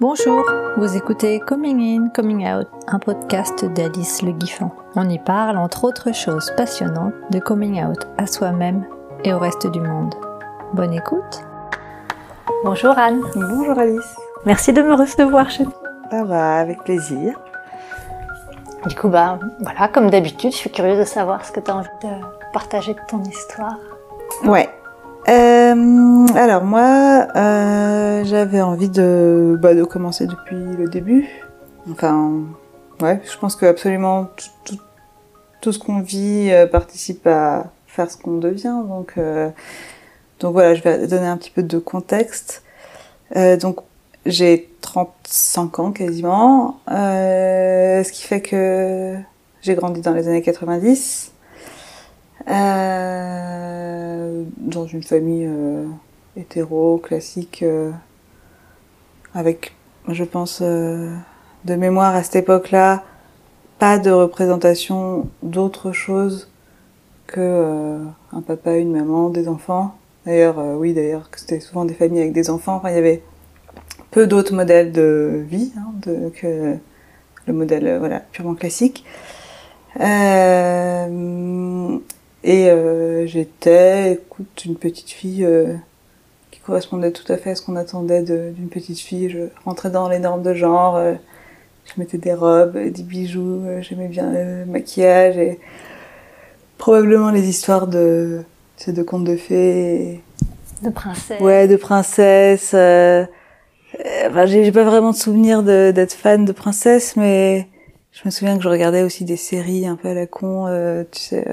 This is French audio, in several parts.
Bonjour, vous écoutez Coming In, Coming Out, un podcast d'Alice Le Guiffon. On y parle, entre autres choses passionnantes, de coming out à soi-même et au reste du monde. Bonne écoute Bonjour Anne Bonjour Alice Merci de me recevoir chez vous Ah bah, avec plaisir. Du coup, bah voilà, comme d'habitude, je suis curieuse de savoir ce que tu as envie de partager de ton histoire. Ouais, euh, alors moi, euh, j'avais envie de, bah, de commencer depuis le début. Enfin, ouais, je pense que absolument tout, ce qu'on vit euh, participe à faire ce qu'on devient. Donc, euh, donc voilà, je vais donner un petit peu de contexte. Euh, donc j'ai 35 ans quasiment, ce qui fait que j'ai grandi dans les années 90. Euh, dans une famille euh, hétéro, classique, euh, avec, je pense, de mémoire à cette époque-là, pas de représentation d'autre chose que un papa, une maman, des enfants. D'ailleurs, oui, d'ailleurs, c'était souvent des familles avec des enfants. Enfin, il y avait peu d'autres modèles de vie hein, de, que le modèle voilà purement classique. Euh, et euh, j'étais, écoute, une petite fille euh, qui correspondait tout à fait à ce qu'on attendait d'une petite fille. Je rentrais dans les normes de genre, euh, je mettais des robes, des bijoux, j'aimais bien le maquillage et probablement les histoires de, ces de contes de fées. De princesse. Ouais, de princesse. Enfin, j'ai pas vraiment de souvenir d'être fan de princesse, mais je me souviens que je regardais aussi des séries un peu à la con, tu sais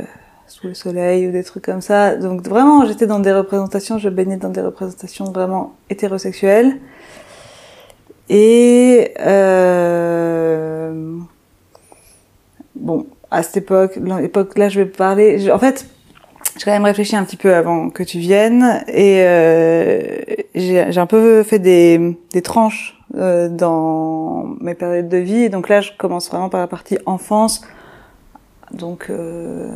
sous le soleil ou des trucs comme ça. Donc vraiment, j'étais dans des représentations, je baignais dans des représentations vraiment hétérosexuelles. Et euh, bon, à cette époque, l'époque là, je vais parler. En fait, j'ai quand même réfléchi un petit peu avant que tu viennes et euh, j'ai un peu fait des, des tranches euh, dans mes périodes de vie. Et donc là, je commence vraiment par la partie enfance. Donc euh,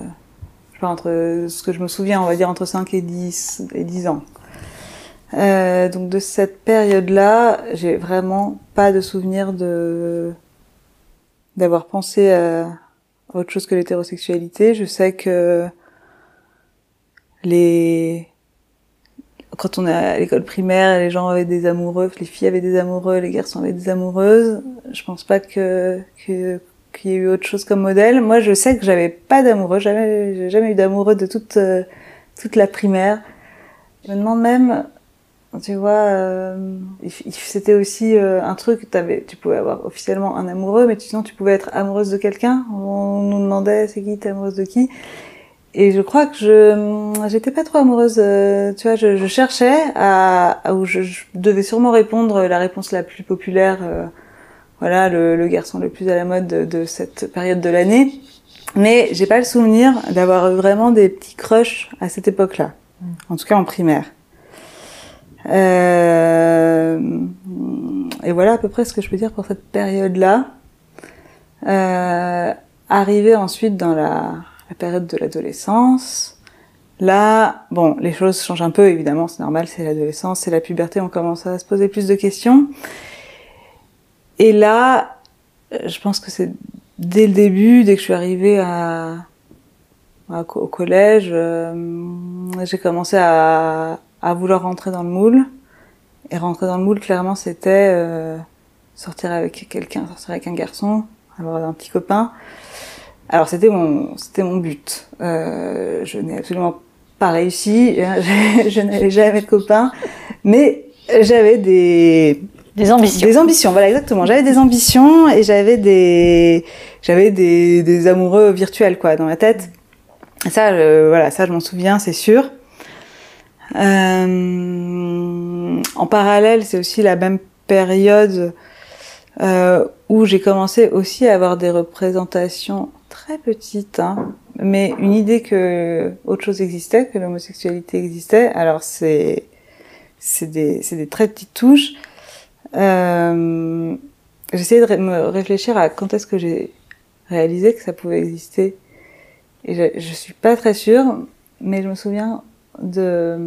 entre ce que je me souviens, on va dire entre 5 et 10, et 10 ans. Euh, donc de cette période-là, j'ai vraiment pas de souvenir de d'avoir pensé à autre chose que l'hétérosexualité. Je sais que les quand on est à l'école primaire, les gens avaient des amoureux, les filles avaient des amoureux, les garçons avaient des amoureuses. Je pense pas que, qu'il y ait eu autre chose comme modèle. Moi, je sais que j'avais pas d'amoureux, jamais, j'ai jamais eu d'amoureux de toute toute la primaire. Je me demande même, tu vois, euh, c'était aussi euh, un truc, avais, tu pouvais avoir officiellement un amoureux, mais sinon tu pouvais être amoureuse de quelqu'un. On nous demandait, c'est qui, t'es amoureuse de qui? Et je crois que je j'étais pas trop amoureuse. tu vois, je, je cherchais à, à où je, je, devais sûrement répondre la réponse la plus populaire voilà le, garçon le plus à la mode de, cette période de l'année. Mais j'ai pas le souvenir d'avoir vraiment des petits crushs à cette époque-là, en tout cas en primaire. Euh, et voilà à peu près ce que je peux dire pour cette période-là. Euh, arrivé ensuite dans la, la période de l'adolescence, là, bon, les choses changent un peu évidemment, c'est normal, c'est l'adolescence, c'est la puberté, on commence à se poser plus de questions. Et là, je pense que c'est dès le début, dès que je suis arrivée à, au collège, euh, j'ai commencé à, vouloir rentrer dans le moule. Et rentrer dans le moule, clairement, c'était euh, sortir avec quelqu'un, sortir avec un garçon, avoir un petit copain. Alors c'était mon, c'était mon but. Euh, je n'ai absolument pas réussi. je n'avais jamais de copain, mais j'avais des des ambitions. Des ambitions, voilà exactement. J'avais des ambitions et j'avais des j'avais des, des amoureux virtuels quoi dans ma tête. ça, voilà, ça je m'en souviens, c'est sûr. Euh, en parallèle, c'est aussi la même période euh, où j'ai commencé aussi à avoir des représentations très petites, hein, mais une idée que autre chose existait, que l'homosexualité existait. Alors c'est c'est des des très petites touches. Euh, J'essayais de me réfléchir à quand est-ce que j'ai réalisé que ça pouvait exister. Et je, je suis pas très sûre, mais je me souviens de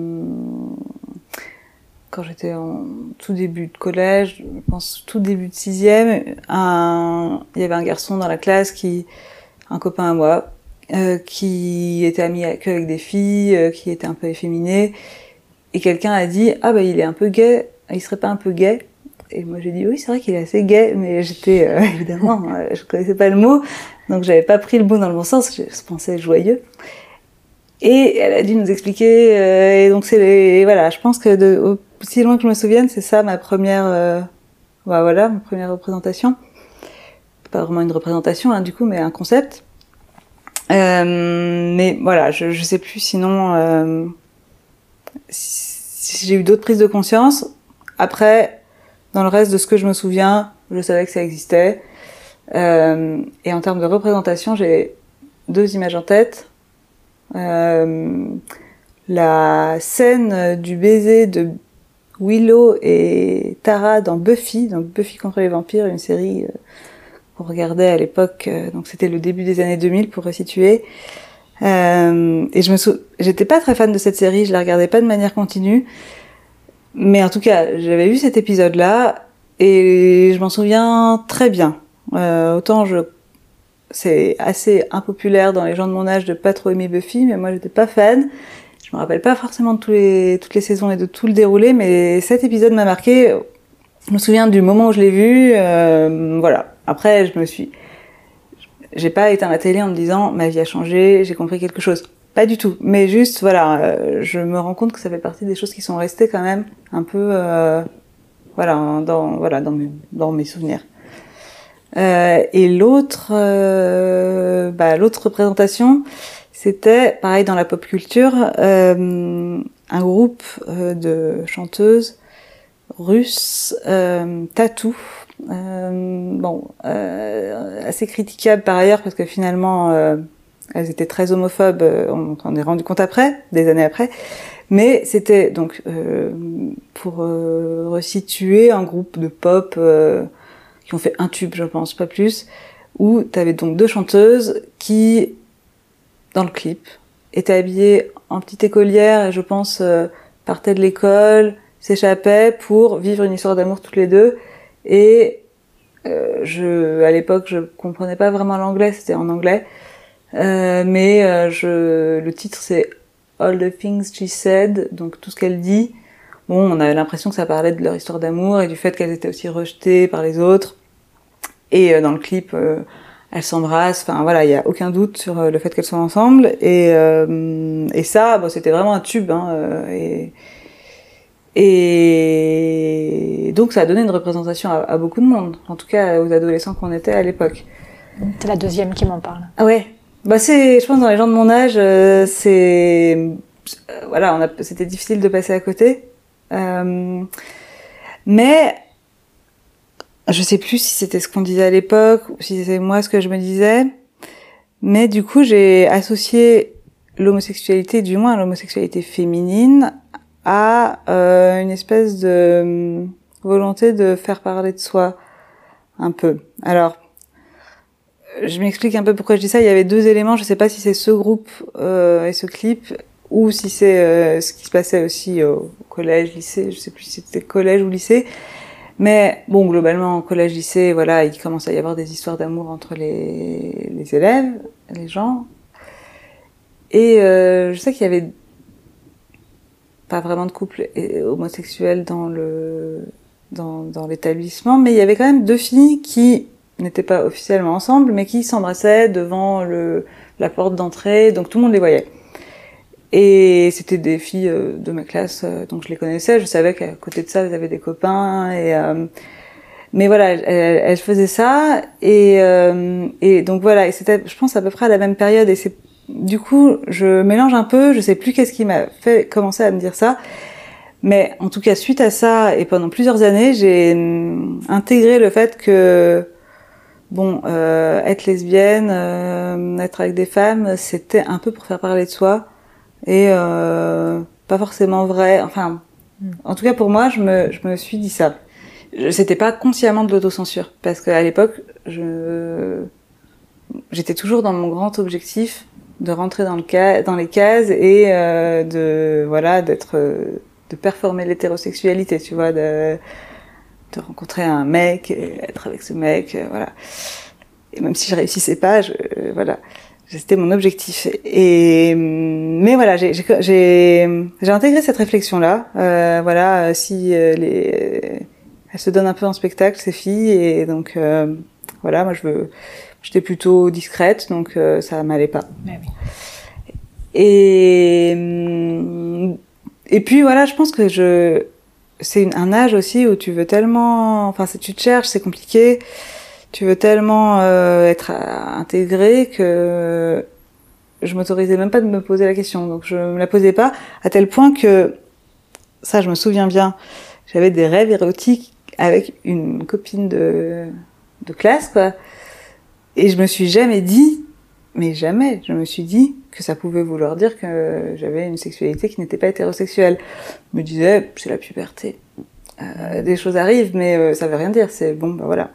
quand j'étais en tout début de collège, je pense tout début de sixième, il y avait un garçon dans la classe qui, un copain à moi, euh, qui était ami avec, des filles, euh, qui était un peu efféminé, et quelqu'un a dit ah bah il est un peu gay, il serait pas un peu gay? Et moi j'ai dit oui c'est vrai qu'il est assez gay, mais j'étais euh, évidemment je connaissais pas le mot, donc j'avais pas pris le mot dans le bon sens, je pensais joyeux. Et elle a dû nous expliquer. Et donc c'est voilà, je pense que de, aussi loin que je me souvienne, c'est ça ma première, bah, voilà, ma première représentation. Pas vraiment une représentation, hein, du coup, mais un concept. Euh, mais voilà, je, sais plus sinon euh, si j'ai eu d'autres prises de conscience. Après, dans le reste de ce que je me souviens, je savais que ça existait. Euh, et en termes de représentation, j'ai deux images en tête. La scène du baiser de Willow et Tara dans Buffy, donc Buffy contre les vampires, une série qu'on regardait à l'époque, euh, donc c'était le début des années 2000 pour resituer. Euh, et je me sou... j'étais pas très fan de cette série, je la regardais pas de manière continue, mais en tout cas, j'avais vu cet épisode-là et je m'en souviens très bien. Euh, autant je c'est assez impopulaire dans les gens de mon âge de pas trop aimer Buffy, mais moi j'étais pas fan. Je me rappelle pas forcément de tous les, toutes les saisons et de tout le déroulé, mais cet épisode m'a marqué. Je me souviens du moment où je l'ai vu. Euh, voilà. Après, je me suis, j'ai pas éteint la télé en me disant ma vie a changé, j'ai compris quelque chose. Pas du tout. Mais juste, voilà, euh, je me rends compte que ça fait partie des choses qui sont restées quand même un peu, euh, voilà, dans, voilà, dans mes, dans mes souvenirs. Euh, et l'autre, euh, bah, l'autre représentation, c'était pareil dans la pop culture, euh, un groupe euh, de chanteuses russes, euh, Tattoo. Bon, assez critiquable par ailleurs parce que finalement elles étaient très homophobes, on s'en est rendu compte après, des années après. Mais c'était donc pour resituer un groupe de pop qui ont fait un tube, je pense, pas plus, où tu avais donc deux chanteuses qui, dans le clip, étaient habillées en petite écolière et je pense euh, partaient de l'école, s'échappaient pour vivre une histoire d'amour toutes les deux. Et euh, je, à l'époque, je comprenais pas vraiment l'anglais, c'était en anglais, euh, mais euh, je, le titre c'est All the Things She Said, donc tout ce qu'elle dit. Bon, on avait l'impression que ça parlait de leur histoire d'amour et du fait qu'elles étaient aussi rejetées par les autres. Et euh, dans le clip, euh, elles s'embrassent. Enfin voilà, il y a aucun doute sur euh, le fait qu'elles sont ensemble. Et, et ça, bon, c'était vraiment un tube. Hein, et, et donc ça a donné une représentation à, à, beaucoup de monde, en tout cas aux adolescents qu'on était à l'époque. C'est la deuxième qui m'en parle. Ah ouais. Bah c'est, je pense dans les gens de mon âge, euh, c'est, euh, voilà, on a, c'était difficile de passer à côté. Euh, mais je sais plus si c'était ce qu'on disait à l'époque ou si c'était moi ce que je me disais. Mais du coup, j'ai associé l'homosexualité, du moins l'homosexualité féminine, à euh, une espèce de hum, volonté de faire parler de soi un peu. Alors, je m'explique un peu pourquoi je dis ça. Il y avait deux éléments. Je sais pas si c'est ce groupe euh, et ce clip ou si c'est euh, ce qui se passait aussi au collège, lycée, je sais plus si c'était collège ou lycée. Mais bon, globalement, collège, lycée, voilà, il commence à y avoir des histoires d'amour entre les, les, élèves, les gens. Et euh, je sais qu'il y avait pas vraiment de couple homosexuel dans le dans, l'établissement, mais il y avait quand même deux filles qui n'étaient pas officiellement ensemble, mais qui s'embrassaient devant le, la porte d'entrée, donc tout le monde les voyait. Et c'était des filles euh, de ma classe, euh, donc je les connaissais. Je savais qu'à côté de ça, elles avaient des copains. Et euh, mais voilà, elles, elles faisaient ça. Et, et donc voilà, et c'était, je pense, à peu près à la même période. Et c'est du coup, je mélange un peu. Je sais plus qu'est-ce qui m'a fait commencer à me dire ça. Mais en tout cas, suite à ça, et pendant plusieurs années, j'ai hum, intégré le fait que bon, euh, être lesbienne, euh, être avec des femmes, c'était un peu pour faire parler de soi et euh, pas forcément vrai. Enfin, mm. en tout cas pour moi, je me, je me suis dit ça. C'était pas consciemment de l'autocensure parce qu'à l'époque, je j'étais toujours dans mon grand objectif de rentrer dans le cas, dans les cases et euh, de voilà d'être de performer l'hétérosexualité, tu vois, de de rencontrer un mec, et être avec ce mec, euh, voilà. Et même si je réussissais pas, je, euh, voilà, c'était mon objectif. Et mais voilà, j'ai j'ai intégré cette réflexion là. Euh, voilà, si euh, les elles se donnent un peu en spectacle ces filles et donc voilà, moi je veux j'étais plutôt discrète donc ça m'allait pas. Mais oui. Et et puis voilà, je pense que je c'est un âge aussi où tu veux tellement, enfin, si tu te cherches, c'est compliqué. Tu veux tellement euh, être intégré que je m'autorisais même pas de me poser la question. Donc je me la posais pas à tel point que ça, je me souviens bien. J'avais des rêves érotiques avec une copine de de classe, quoi. Et je me suis jamais dit, mais jamais, je me suis dit que ça pouvait vouloir dire que j'avais une sexualité qui n'était pas hétérosexuelle. Je me disais, c'est la puberté. Euh, des choses arrivent, mais euh, ça veut rien dire. C'est bon, bah voilà.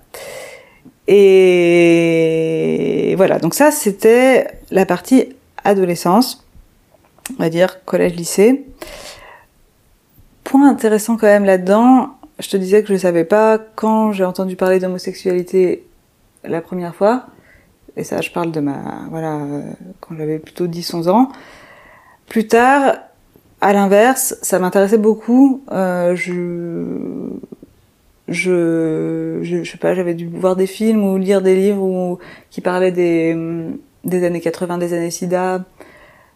Et voilà. Donc ça, c'était la partie adolescence, on va dire collège-lycée. Point intéressant quand même là-dedans. Je te disais que je ne savais pas quand j'ai entendu parler d'homosexualité la première fois et ça je parle de ma voilà quand j'avais plutôt 10-11 ans. Plus tard, à l'inverse, ça m'intéressait beaucoup. Euh, je, je, je, sais pas, j'avais dû voir des films ou lire des livres où, qui parlaient des, des années 80, des années SIDA,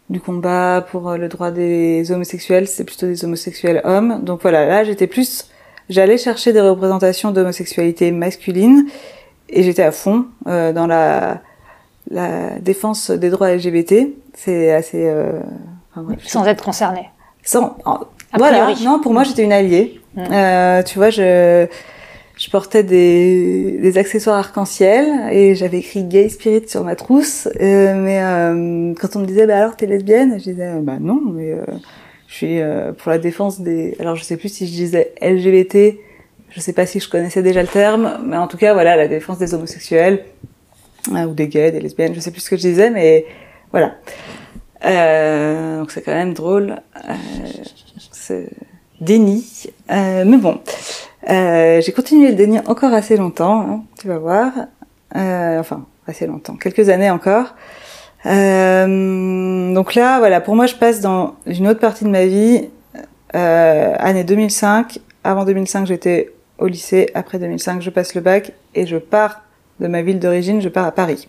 du combat pour le droit des homosexuels. C'est plutôt des homosexuels hommes. Donc voilà, là j'étais plus, j'allais chercher des représentations d'homosexualité masculine et j'étais à fond euh, dans la la défense des droits LGBT. C'est assez. Euh, enfin, Sans être concerné. Sans. voilà. Non, pour moi, j'étais une alliée. Mm. Euh, tu vois, je je portais des, des accessoires arc-en-ciel et j'avais écrit gay spirit sur ma trousse. Euh, mais euh, quand on me disait bah alors t'es lesbienne, je disais bah non, mais euh, je suis euh, pour la défense des. Alors je sais plus si je disais LGBT. Je sais pas si je connaissais déjà le terme, mais en tout cas voilà la défense des homosexuels euh, ou des gays, des lesbiennes, je sais plus ce que je disais, mais voilà. Euh, donc c'est quand même drôle. Euh, c'est déni. Euh, mais bon, j'ai continué le déni encore assez longtemps, hein, tu vas voir. Enfin, assez longtemps, quelques années encore. donc là, voilà, pour moi, je passe dans une autre partie de ma vie, année 2005. Avant 2005, j'étais au lycée. Après 2005, je passe le bac et je pars de ma ville d'origine, je pars à Paris.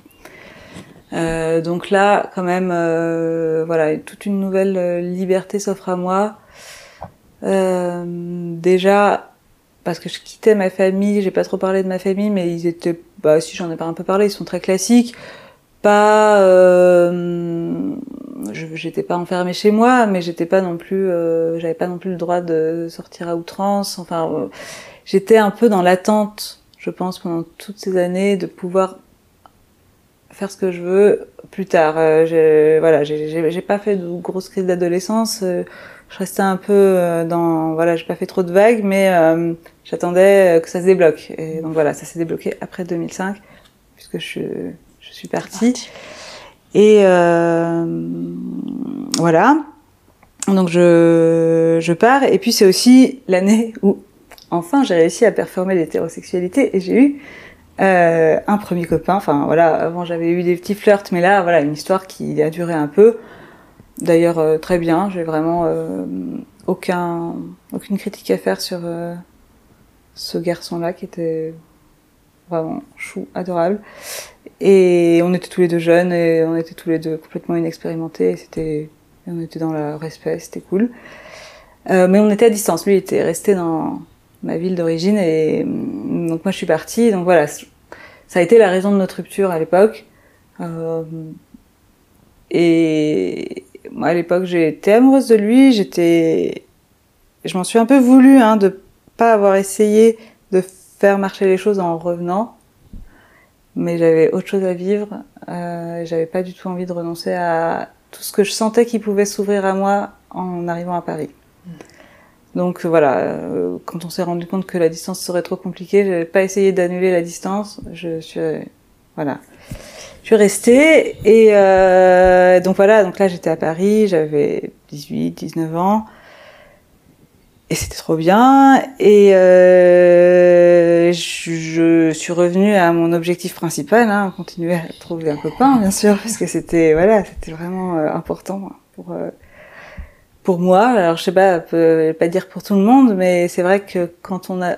Euh, donc là, quand même, euh, voilà, toute une nouvelle euh, liberté s'offre à moi. Déjà, parce que je quittais ma famille, j'ai pas trop parlé de ma famille, mais ils étaient, bah si j'en ai pas un peu parlé, ils sont très classiques. Pas, j'étais pas enfermée chez moi, mais j'étais pas non plus, j'avais pas non plus le droit de sortir à outrance. Enfin, j'étais un peu dans l'attente je pense, pendant toutes ces années, de pouvoir faire ce que je veux plus tard. Euh, voilà, j'ai pas fait de grosses crises d'adolescence. Euh, je restais un peu euh, dans, voilà, j'ai pas fait trop de vagues, mais euh, j'attendais que ça se débloque. Et donc voilà, ça s'est débloqué après 2005, puisque je, je suis partie. Et voilà. Donc je, je pars. Et puis c'est aussi l'année où enfin j'ai réussi à performer l'hétérosexualité et j'ai eu euh, un premier copain. Enfin voilà, avant j'avais eu des petits flirts, mais là voilà une histoire qui a duré un peu. D'ailleurs euh, très bien, j'ai vraiment euh, aucun aucune critique à faire sur ce garçon-là qui était vraiment chou, adorable. Et on était tous les deux jeunes et on était tous les deux complètement inexpérimentés. Et c'était, on était dans le respect, c'était cool. Mais on était à distance. Lui il était resté dans ma ville d'origine. Et mm, donc moi je suis partie. Donc voilà, ça a été la raison de notre rupture à l'époque. Euh, et moi à l'époque j'étais amoureuse de lui. J'étais, je m'en suis un peu voulu hein, de pas avoir essayé de faire marcher les choses en revenant. Mais j'avais autre chose à vivre. Euh, j'avais pas du tout envie de renoncer à tout ce que je sentais qui pouvait s'ouvrir à moi en arrivant à Paris. Donc voilà, euh, quand on s'est rendu compte que la distance serait trop compliquée, j'avais pas essayé d'annuler la distance. Je suis voilà. je suis restée et euh, donc voilà, donc là j'étais à Paris, j'avais 18, 19 ans et c'était trop bien et euh, je, suis revenue à mon objectif principal, hein, continuer à trouver un copain bien sûr parce que c'était voilà, c'était vraiment euh, important pour euh, pour moi. Alors je sais pas, peut pas dire pour tout le monde, mais c'est vrai que quand on a,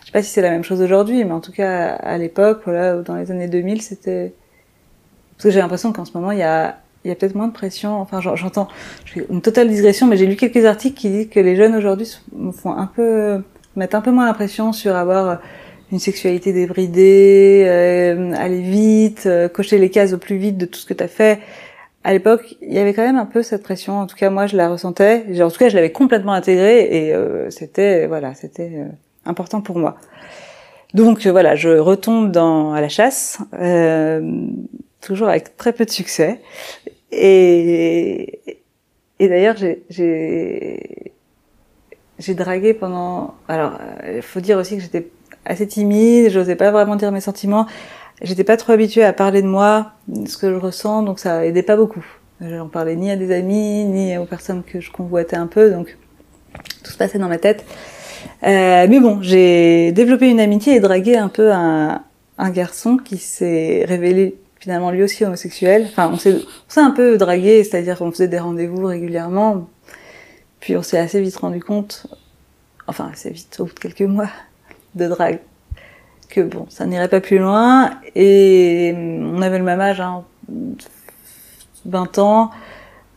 je sais pas si c'est la même chose aujourd'hui, mais en tout cas à l'époque, voilà, dans les années 2000, c'était parce que j'ai l'impression qu'en ce moment, il y a, il y a peut-être moins de pression. Enfin, j'entends une totale digression, mais j'ai lu quelques articles qui disent que les jeunes aujourd'hui font un peu, mettent un peu moins l'impression sur avoir une sexualité débridée, euh, aller vite, euh, cocher les cases au plus vite de tout ce que tu as fait. À l'époque, il y avait quand même un peu cette pression. En tout cas, moi, je la ressentais. En tout cas, je l'avais complètement intégrée et euh, c'était, voilà, c'était important pour moi. Donc voilà, je retombe dans à la chasse. Euh, toujours avec très peu de succès. Et, et d'ailleurs, j'ai j'ai dragué pendant. Alors, il faut dire aussi que j'étais assez timide, j'osais pas vraiment dire mes sentiments. J'étais pas trop habituée à parler de moi, ce que je ressens, donc ça aidait pas beaucoup. J'en parlais ni à des amis, ni aux personnes que je convoitais un peu, donc tout se passait dans ma tête. Euh, mais bon, j'ai développé une amitié et dragué un peu un, un garçon qui s'est révélé finalement lui aussi homosexuel. Enfin, on s'est, un peu dragué, c'est-à-dire qu'on faisait des rendez-vous régulièrement. Puis on s'est assez vite rendu compte, enfin assez vite, au bout de quelques mois de drague, que bon, ça n'irait pas plus loin. Et on avait le même âge, hein, 20 ans.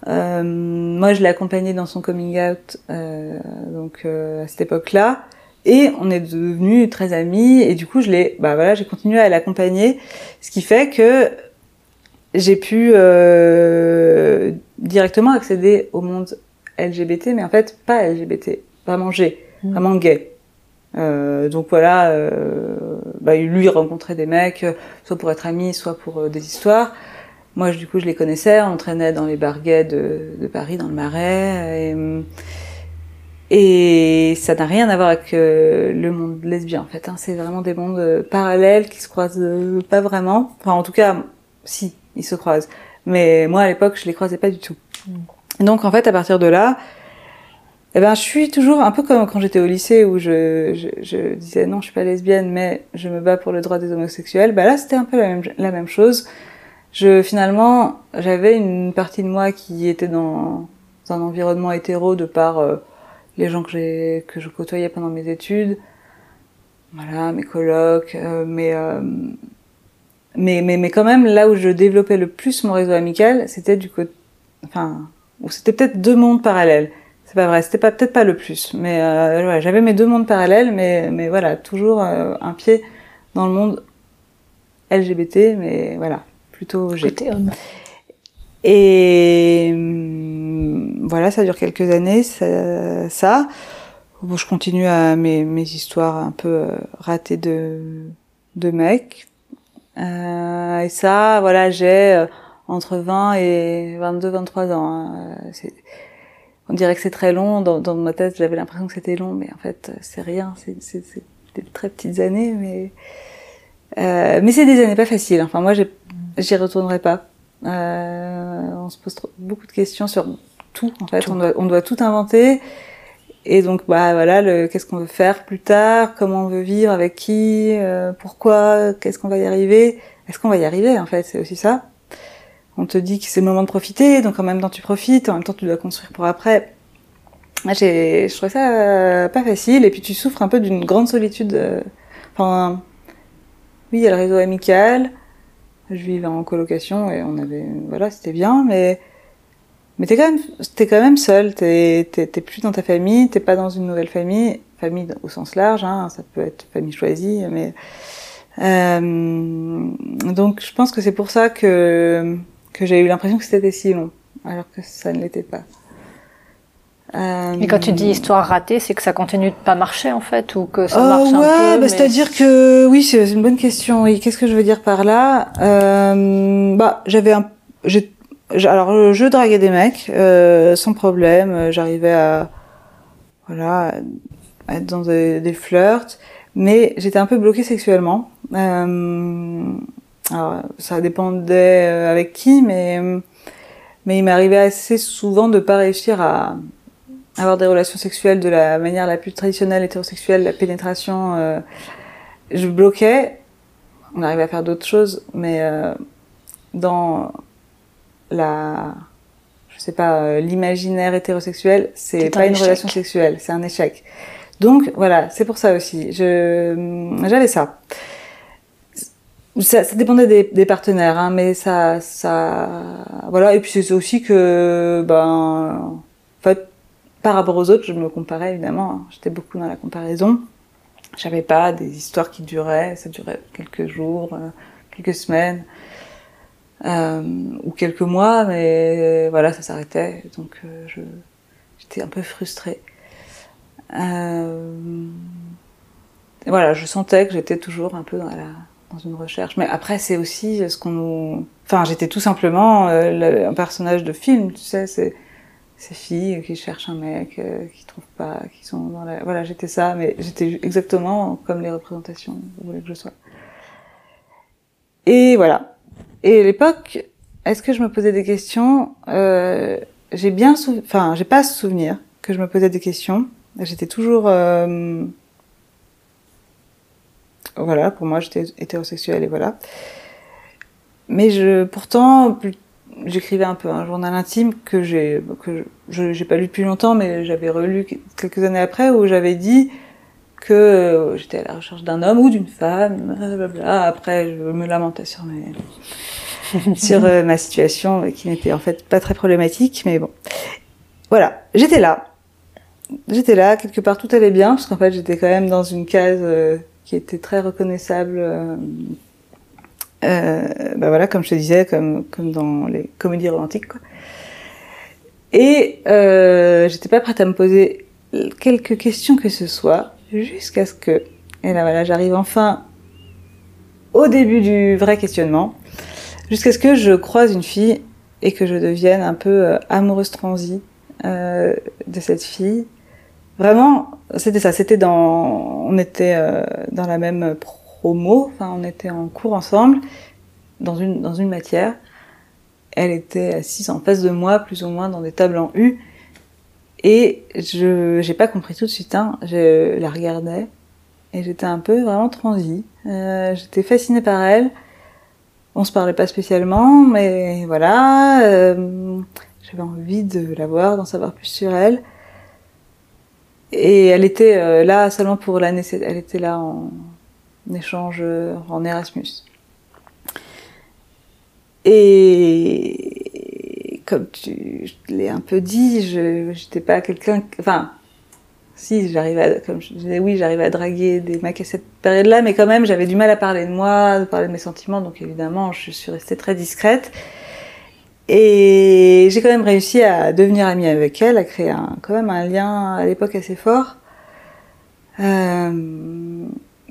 Euh, moi, je l'ai accompagné dans son coming out, euh, donc euh, à cette époque-là. Et on est devenus très amis et du coup je l'ai, bah voilà, j'ai continué à l'accompagner, ce qui fait que j'ai pu euh, directement accéder au monde LGBT, mais en fait pas LGBT, vraiment G, mmh. vraiment gay. Euh, donc voilà, euh, bah, lui il rencontrait des mecs, soit pour être amis, soit pour euh, des histoires. Moi, du coup, je les connaissais, on traînait dans les bars gays de, de Paris, dans le Marais. Et, et ça n'a rien à voir avec euh, le monde lesbien en fait. Hein. C'est vraiment des mondes euh, parallèles qui se croisent euh, pas vraiment. Enfin, en tout cas, si ils se croisent. Mais moi, à l'époque, je les croisais pas du tout. Mm. Donc, en fait, à partir de là, eh ben, je suis toujours un peu comme quand j'étais au lycée où je, je, je, disais non, je suis pas lesbienne, mais je me bats pour le droit des homosexuels. Bah là, c'était un peu la même, la même chose. Je finalement, j'avais une partie de moi qui était dans, un environnement hétéro de par les gens que j'ai que je côtoyais pendant mes études, voilà, mes colocs, euh, mais, euh, mais mais mais quand même là où je développais le plus mon réseau amical, c'était du côté, enfin, c'était peut-être deux mondes parallèles. C'est pas vrai, c'était pas peut-être pas le plus, mais euh, j'avais mes deux mondes parallèles, mais mais voilà, toujours un pied dans le monde LGBT, mais voilà, plutôt G. Et voilà, ça dure quelques années, ça. ça. je continue à mes, mes histoires un peu euh, ratées de, de mecs. Euh, et ça, voilà, j'ai euh, entre 20 et 22, 23 ans. Hein. On dirait que c'est très long. Dans, dans ma tête, j'avais l'impression que c'était long, mais en fait, c'est rien. C'est des très petites années, mais euh, mais c'est des années pas faciles. Enfin, moi, j'y retournerai pas. Euh, on se pose beaucoup de questions sur tout en fait. On, doit, on doit tout inventer. Et donc bah voilà, qu'est-ce qu'on veut faire plus tard, comment on veut vivre, avec qui, euh, pourquoi, qu'est-ce qu'on va y arriver, est-ce qu'on va y arriver en fait, c'est aussi ça. On te dit que c'est le moment de profiter, donc en même temps tu profites, en même temps tu dois construire pour après. Je trouvais ça euh, pas facile, et puis tu souffres un peu d'une grande solitude. Euh, enfin, oui, il y a le réseau amical. Je vivais en colocation et on avait, voilà, c'était bien, mais mais t'es quand même, t'es quand même seul. T'es, t'es, plus dans ta famille. T'es pas dans une nouvelle famille. Famille au sens large. Hein, ça peut être famille choisie, mais euh, donc je pense que c'est pour ça que que j'ai eu l'impression que c'était si long, alors que ça ne l'était pas. Euh... Et quand tu dis histoire ratée, c'est que ça continue de pas marcher en fait, ou que ça oh, marche ouais, un peu. Bah, c'est-à-dire que oui, c'est une bonne question. Oui, qu'est-ce que je veux dire par là? Euh, Bah, j'avais un, j'ai alors je draguais des mecs euh, sans problème, j'arrivais à voilà à être dans des, des flirts, mais j'étais un peu bloquée sexuellement. Euh, alors, ça dépendait avec qui, mais mais il m'arrivait assez souvent de pas réussir à avoir des relations sexuelles de la manière la plus traditionnelle hétérosexuelle, la pénétration. Euh, je bloquais. On arrivait à faire d'autres choses, mais euh, dans la, je sais pas, euh, l'imaginaire hétérosexuel, c'est pas une relation sexuelle, c'est un échec. Donc voilà, c'est pour ça aussi. Je j'avais ça. Ça. dépendait des, partenaires, hein, mais ça, voilà. Et puis c'est aussi que, ben, en fait, par rapport aux autres, je me comparais évidemment. Hein. J'étais beaucoup dans la comparaison. J'avais pas des histoires qui duraient, ça durait quelques jours, euh, quelques semaines euh, ou quelques mois, mais voilà, ça s'arrêtait. Donc euh, j'étais un peu frustrée. Euh, voilà, je sentais que j'étais toujours un peu dans la dans une recherche. Mais après, c'est aussi ce qu'on nous. Enfin, j'étais tout simplement un personnage de film, tu sais. C'est ces filles qui cherchent un mec, euh, qui trouvent pas, qui sont dans la... Voilà, j'étais ça, mais j'étais exactement comme les représentations voulez que je sois. Et voilà. Et à l'époque, est-ce que je me posais des questions? Euh, J'ai bien, enfin, j'ai pas souvenir que je me posais des questions. J'étais toujours, euh... voilà, pour moi, j'étais hétérosexuelle et voilà. Mais je, pourtant, j'écrivais un peu un journal intime que j'ai que je j'ai pas lu depuis longtemps mais j'avais relu quelques années après où j'avais dit que euh, j'étais à la recherche d'un homme ou d'une femme blablabla. après je me lamentais sur mes sur euh, ma situation qui n'était en fait pas très problématique mais bon voilà j'étais là j'étais là quelque part tout allait bien parce qu'en fait j'étais quand même dans une case euh, qui était très reconnaissable euh, bah voilà, comme je te disais, comme, dans les comédies romantiques. Et euh, j'étais pas prête à me poser quelques questions que ce soit, jusqu'à ce que, et là voilà, j'arrive enfin au début du vrai questionnement, jusqu'à ce que je croise une fille et que je devienne un peu euh, amoureuse transie euh, de cette fille. Vraiment, c'était ça. C'était dans, on était euh, dans la même promo, enfin on était en cours ensemble dans une, dans une matière. Elle était assise en face de moi, plus ou moins dans des tables en U. Et je j'ai pas compris tout de suite, hein. je la regardais et j'étais un peu vraiment transie. Euh, j'étais fascinée par elle. On se parlait pas spécialement, mais voilà, euh, j'avais envie de la voir, d'en savoir plus sur elle. Et elle était euh, là seulement pour l'année, elle était là en, échange en Erasmus. Et comme tu l'as un peu dit, je j'étais pas quelqu'un, enfin, si j'arrivais, comme je disais, oui, j'arrivais à draguer des mecs à cette période-là, mais quand même, j'avais du mal à parler de moi, de parler de mes sentiments, donc évidemment, je suis restée très discrète. Et j'ai quand même réussi à devenir amie avec elle, à créer un, quand même un lien à l'époque assez fort. Euh,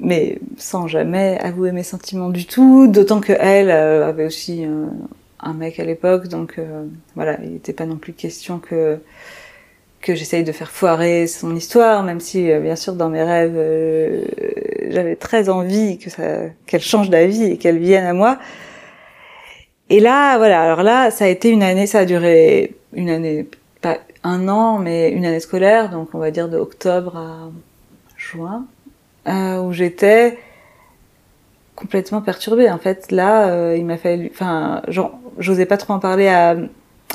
mais sans jamais avouer mes sentiments du tout, d'autant que elle euh, avait aussi euh, un mec à l'époque, donc euh, voilà, il n'était pas non plus question que que j'essaye de faire foirer son histoire, même si bien sûr dans mes rêves j'avais très envie que ça qu'elle change d'avis et qu'elle vienne à moi. Et là, voilà, alors là, ça a été une année, ça a duré une année, pas un an, mais une année scolaire, donc on va dire de octobre à juin, euh, où j'étais complètement perturbée. En fait, là, euh, il m'a fallu, enfin, j'osais pas trop en parler à,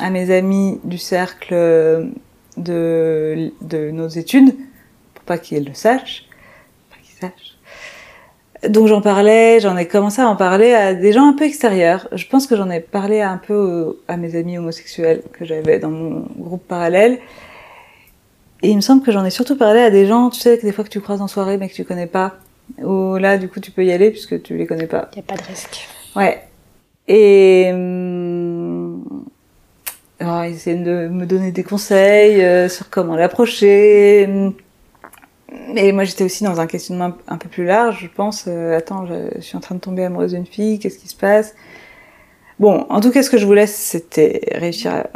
mes amis du cercle de, de nos études, pour pas qu'ils le sachent. Donc j'en parlais, j'en ai commencé à en parler à des gens un peu extérieurs. Je pense que j'en ai parlé un peu à mes amis homosexuels que j'avais dans mon groupe parallèle. Et il me semble que j'en ai surtout parlé à des gens, tu sais, que des fois que tu croises en soirée mais que tu connais pas. Ou là, du coup, tu peux y aller puisque tu les connais pas. Il n'y a pas de risque. Ouais. Et hum, alors, ils essaient de me donner des conseils euh, sur comment l'approcher. Mais moi, j'étais aussi dans un questionnement un peu plus large. Je pense, euh, attends, je, suis en train de tomber amoureuse d'une fille. Qu'est-ce qui se passe? Bon, en tout cas, ce que je voulais, c'était réussir à,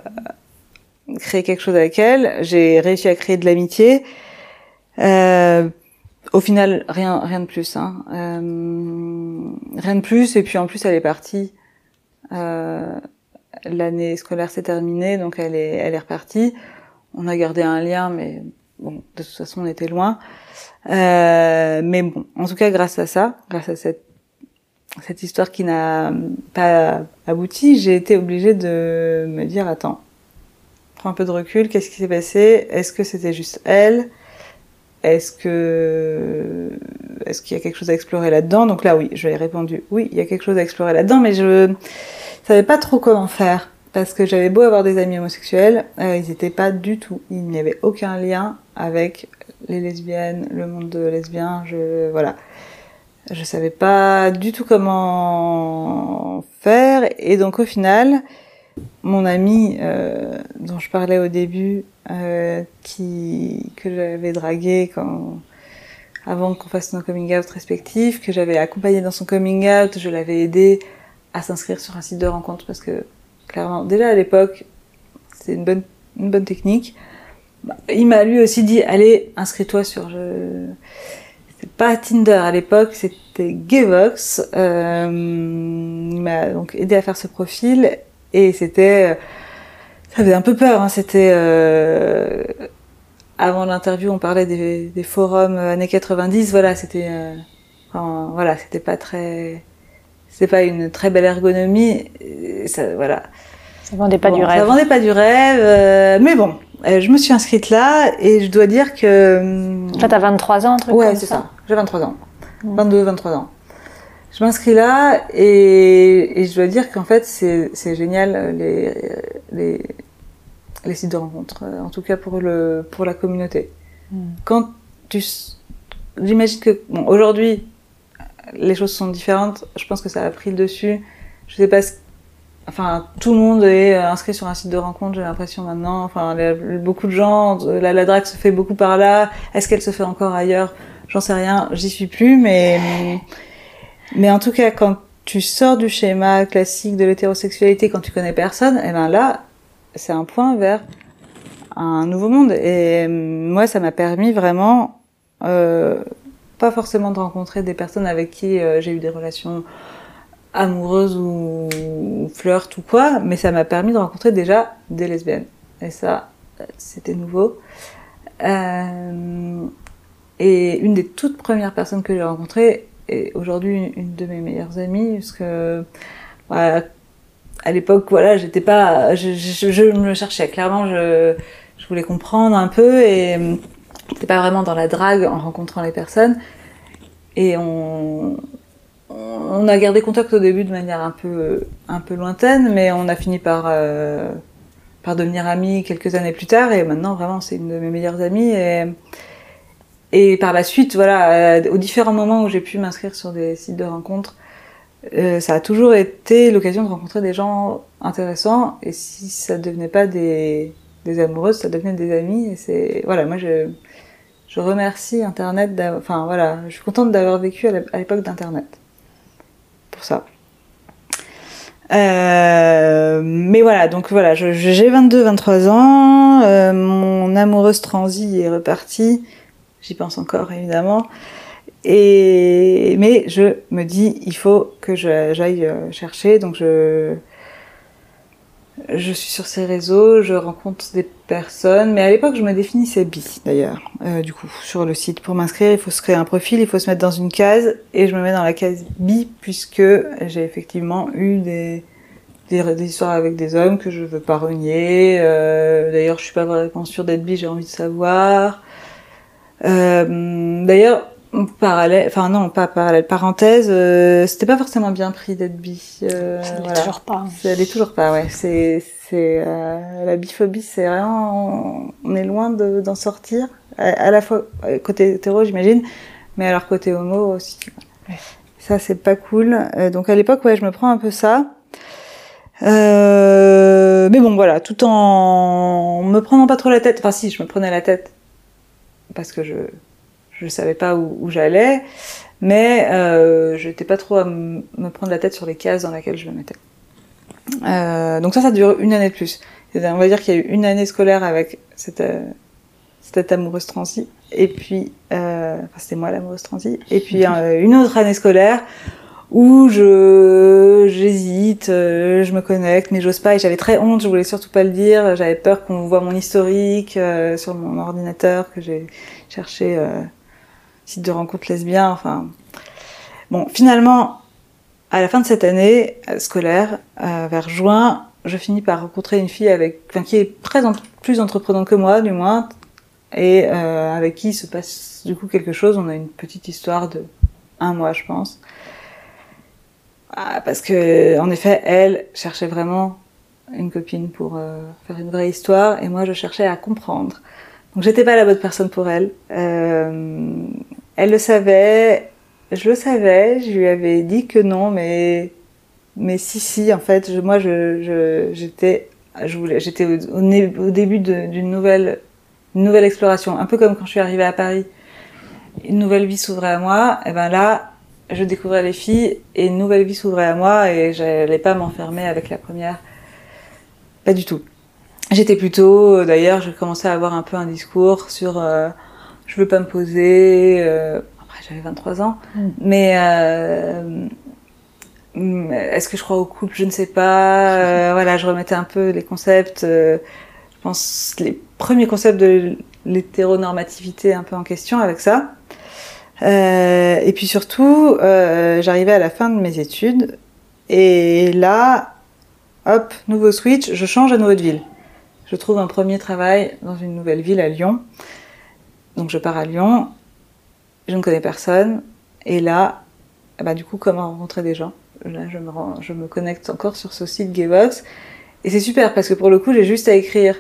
créer quelque chose avec elle. J'ai réussi à créer de l'amitié. Euh, au final, rien, rien de plus. Hein. Euh, rien de plus. Et puis en plus, elle est partie. Euh, L'année scolaire s'est terminée, donc elle est, elle est repartie. On a gardé un lien, mais bon, de toute façon, on était loin. Euh, mais bon, en tout cas, grâce à ça, grâce à cette cette histoire qui n'a pas abouti, j'ai été obligée de me dire attends, prends un peu de recul, qu'est-ce qui s'est passé? Est-ce que c'était juste elle? Est-ce que est-ce qu'il y a quelque chose à explorer là-dedans? Donc là oui, je lui ai répondu oui, il y a quelque chose à explorer là-dedans, mais je savais pas trop comment faire parce que j'avais beau avoir des amis homosexuels, euh, ils n'étaient pas du tout, il n'y avait aucun lien avec les lesbiennes, le monde de lesbiens, je voilà. Je savais pas du tout comment faire et donc au final, mon ami euh, dont je parlais au début, euh, que j'avais dragué avant qu'on fasse nos coming out respectifs, que j'avais accompagné dans son coming out, je l'avais aidé à s'inscrire sur un site de rencontre parce que clairement déjà à l'époque c'est une bonne technique. Il m'a lui aussi dit allez inscris-toi sur c'était pas Tinder à l'époque, c'était Gayvox. Euh, il m'a donc aidé à faire ce profil et c'était, euh, ça faisait un peu peur. Hein, c'était euh, avant l'interview, on parlait des, forums années 90. Voilà, c'était, euh, voilà, c'était pas très, c'était pas une très belle ergonomie. Ça, voilà. Ça vendait pas bon, du rêve. Ça vendait pas du rêve, euh, mais bon, euh, je me suis inscrite là et je dois dire que. Là, t'as 23 ans, un truc Ouais, c'est ça. ça. J'ai 23 ans. Mm. 22, 23 ans. Je m'inscris là et, et je dois dire qu'en fait, c'est c'est génial euh, les, les, les sites de rencontres, euh, en tout cas pour, le, pour la communauté. Mm. Quand tu. J'imagine que. Bon, aujourd'hui, les choses sont différentes. Je pense que ça a pris le dessus. Je sais pas ce Enfin, tout le monde est euh, inscrit sur un site de rencontre, j'ai l'impression maintenant. Enfin, beaucoup de gens, euh, la, la drague se fait beaucoup par là. Est-ce qu'elle se fait encore ailleurs? J'en sais rien, j'y suis plus, mais mais en tout cas, quand tu sors du schéma classique de l'hétérosexualité, quand tu connais personne, et ben là, c'est un point vers un nouveau monde. Et euh, moi, ça m'a permis vraiment, euh, pas forcément de rencontrer des personnes avec qui euh, j'ai eu des relations amoureuses ou, ou flirt ou quoi, mais ça m'a permis de rencontrer déjà des lesbiennes. Et ça, c'était nouveau. Euh, et une des toutes premières personnes que j'ai rencontrées est aujourd'hui une, de mes meilleures amies, parce que voilà, à l'époque, voilà, j'étais pas, je, je, je me cherchais clairement, je, je voulais comprendre un peu et j'étais pas vraiment dans la drague en rencontrant les personnes. Et on, on a gardé contact au début de manière un peu, un peu lointaine, mais on a fini par, euh, par devenir amis quelques années plus tard. Et maintenant, vraiment, c'est une de mes meilleures amies. Et, et par la suite, voilà, euh, aux différents moments où j'ai pu m'inscrire sur des sites de rencontres, euh, ça a toujours été l'occasion de rencontrer des gens intéressants. Et si ça devenait pas des, des amoureuses, ça devenait des amis. Et c'est voilà, moi je, je remercie Internet. Enfin voilà, je suis contente d'avoir vécu à l'époque d'Internet pour ça. Euh, mais voilà, donc voilà, j'ai 22-23 ans, euh, mon amoureuse transi est repartie, j'y pense encore évidemment, et mais je me dis il faut que j'aille euh, chercher, donc je je suis sur ces réseaux, je rencontre des personnes, mais à l'époque je me définissais bi d'ailleurs, euh, du coup sur le site pour m'inscrire il faut se créer un profil, il faut se mettre dans une case et je me mets dans la case bi puisque j'ai effectivement eu des des, des histoires avec des hommes que je veux pas renier. Euh, d'ailleurs je suis pas vraiment sûre d'être bi, j'ai envie de savoir. Euh, d'ailleurs parallèle, enfin non pas parallèle, parenthèse, euh, c'était pas forcément bien pris d'être bi. Euh, Ça l'est voilà. toujours pas. Ça l'est toujours pas, ouais. C'est, c'est euh, la biphobie, c'est vraiment, on, est loin de- d'en sortir. À, à la fois euh, côté hétéro, j'imagine, mais alors côté homo aussi. Ouais. Ça, c'est pas cool. Euh, donc à l'époque, ouais, je me prends un peu ça. Euh, mais bon, voilà, tout en me prenant pas trop la tête. Enfin, si, je me prenais la tête parce que je je savais pas où, où j'allais, mais euh, je n'étais pas trop à me prendre la tête sur les cases dans lesquelles je me mettais. Euh, donc ça, ça dure une année de plus. On va dire qu'il y a eu une année scolaire avec cette, euh, cette amoureuse transi. et puis, euh, enfin, c'était moi l'amoureuse transi, et puis euh, une autre année scolaire où je j'hésite, euh, je me connecte, mais j'ose pas, et j'avais très honte, je voulais surtout pas le dire, j'avais peur qu'on voit mon historique euh, sur mon ordinateur, que j'ai cherché site de rencontre lesbien, enfin. Bon, finalement, à la fin de cette année scolaire, vers juin, je finis par rencontrer une fille avec, qui est très plus entreprenante que moi, du moins, et euh, avec qui se passe du coup quelque chose. On a une petite histoire de un mois, je pense. Ah, parce que, en effet, elle cherchait vraiment une copine pour euh, faire une vraie histoire, et moi, je cherchais à comprendre. Donc, j'étais pas la bonne personne pour elle. Euh, elle le savait, je le savais, je lui avais dit que non, mais si si, en fait, moi, j'étais je voulais j'étais au, début d'une nouvelle exploration, un peu comme quand je suis arrivée à Paris, une nouvelle vie s'ouvrait à moi, et ben là, je découvrais les filles et une nouvelle vie s'ouvrait à moi et j'allais pas m'enfermer avec la première. Pas du tout. J'étais plutôt, d'ailleurs, je commençais à avoir un peu un discours sur euh, je veux pas me poser. Euh, après, j'avais 23 ans, mm. mais euh, est-ce que je crois au couple? Je ne sais pas. Euh, voilà, je remettais un peu les concepts. je pense les premier concept de l'hétéronormativité un peu en question avec ça. Euh, et puis surtout, euh, j'arrivais à la fin de mes études et là, hop, nouveau switch, je change à nouveau de ville. Je trouve un premier travail dans une nouvelle ville à Lyon. Donc je pars à Lyon, je ne connais personne et là, bah, du coup, comment rencontrer des gens? Là, je me, je me connecte encore sur ce site Gaybox et c'est super parce que pour le coup, j'ai juste à écrire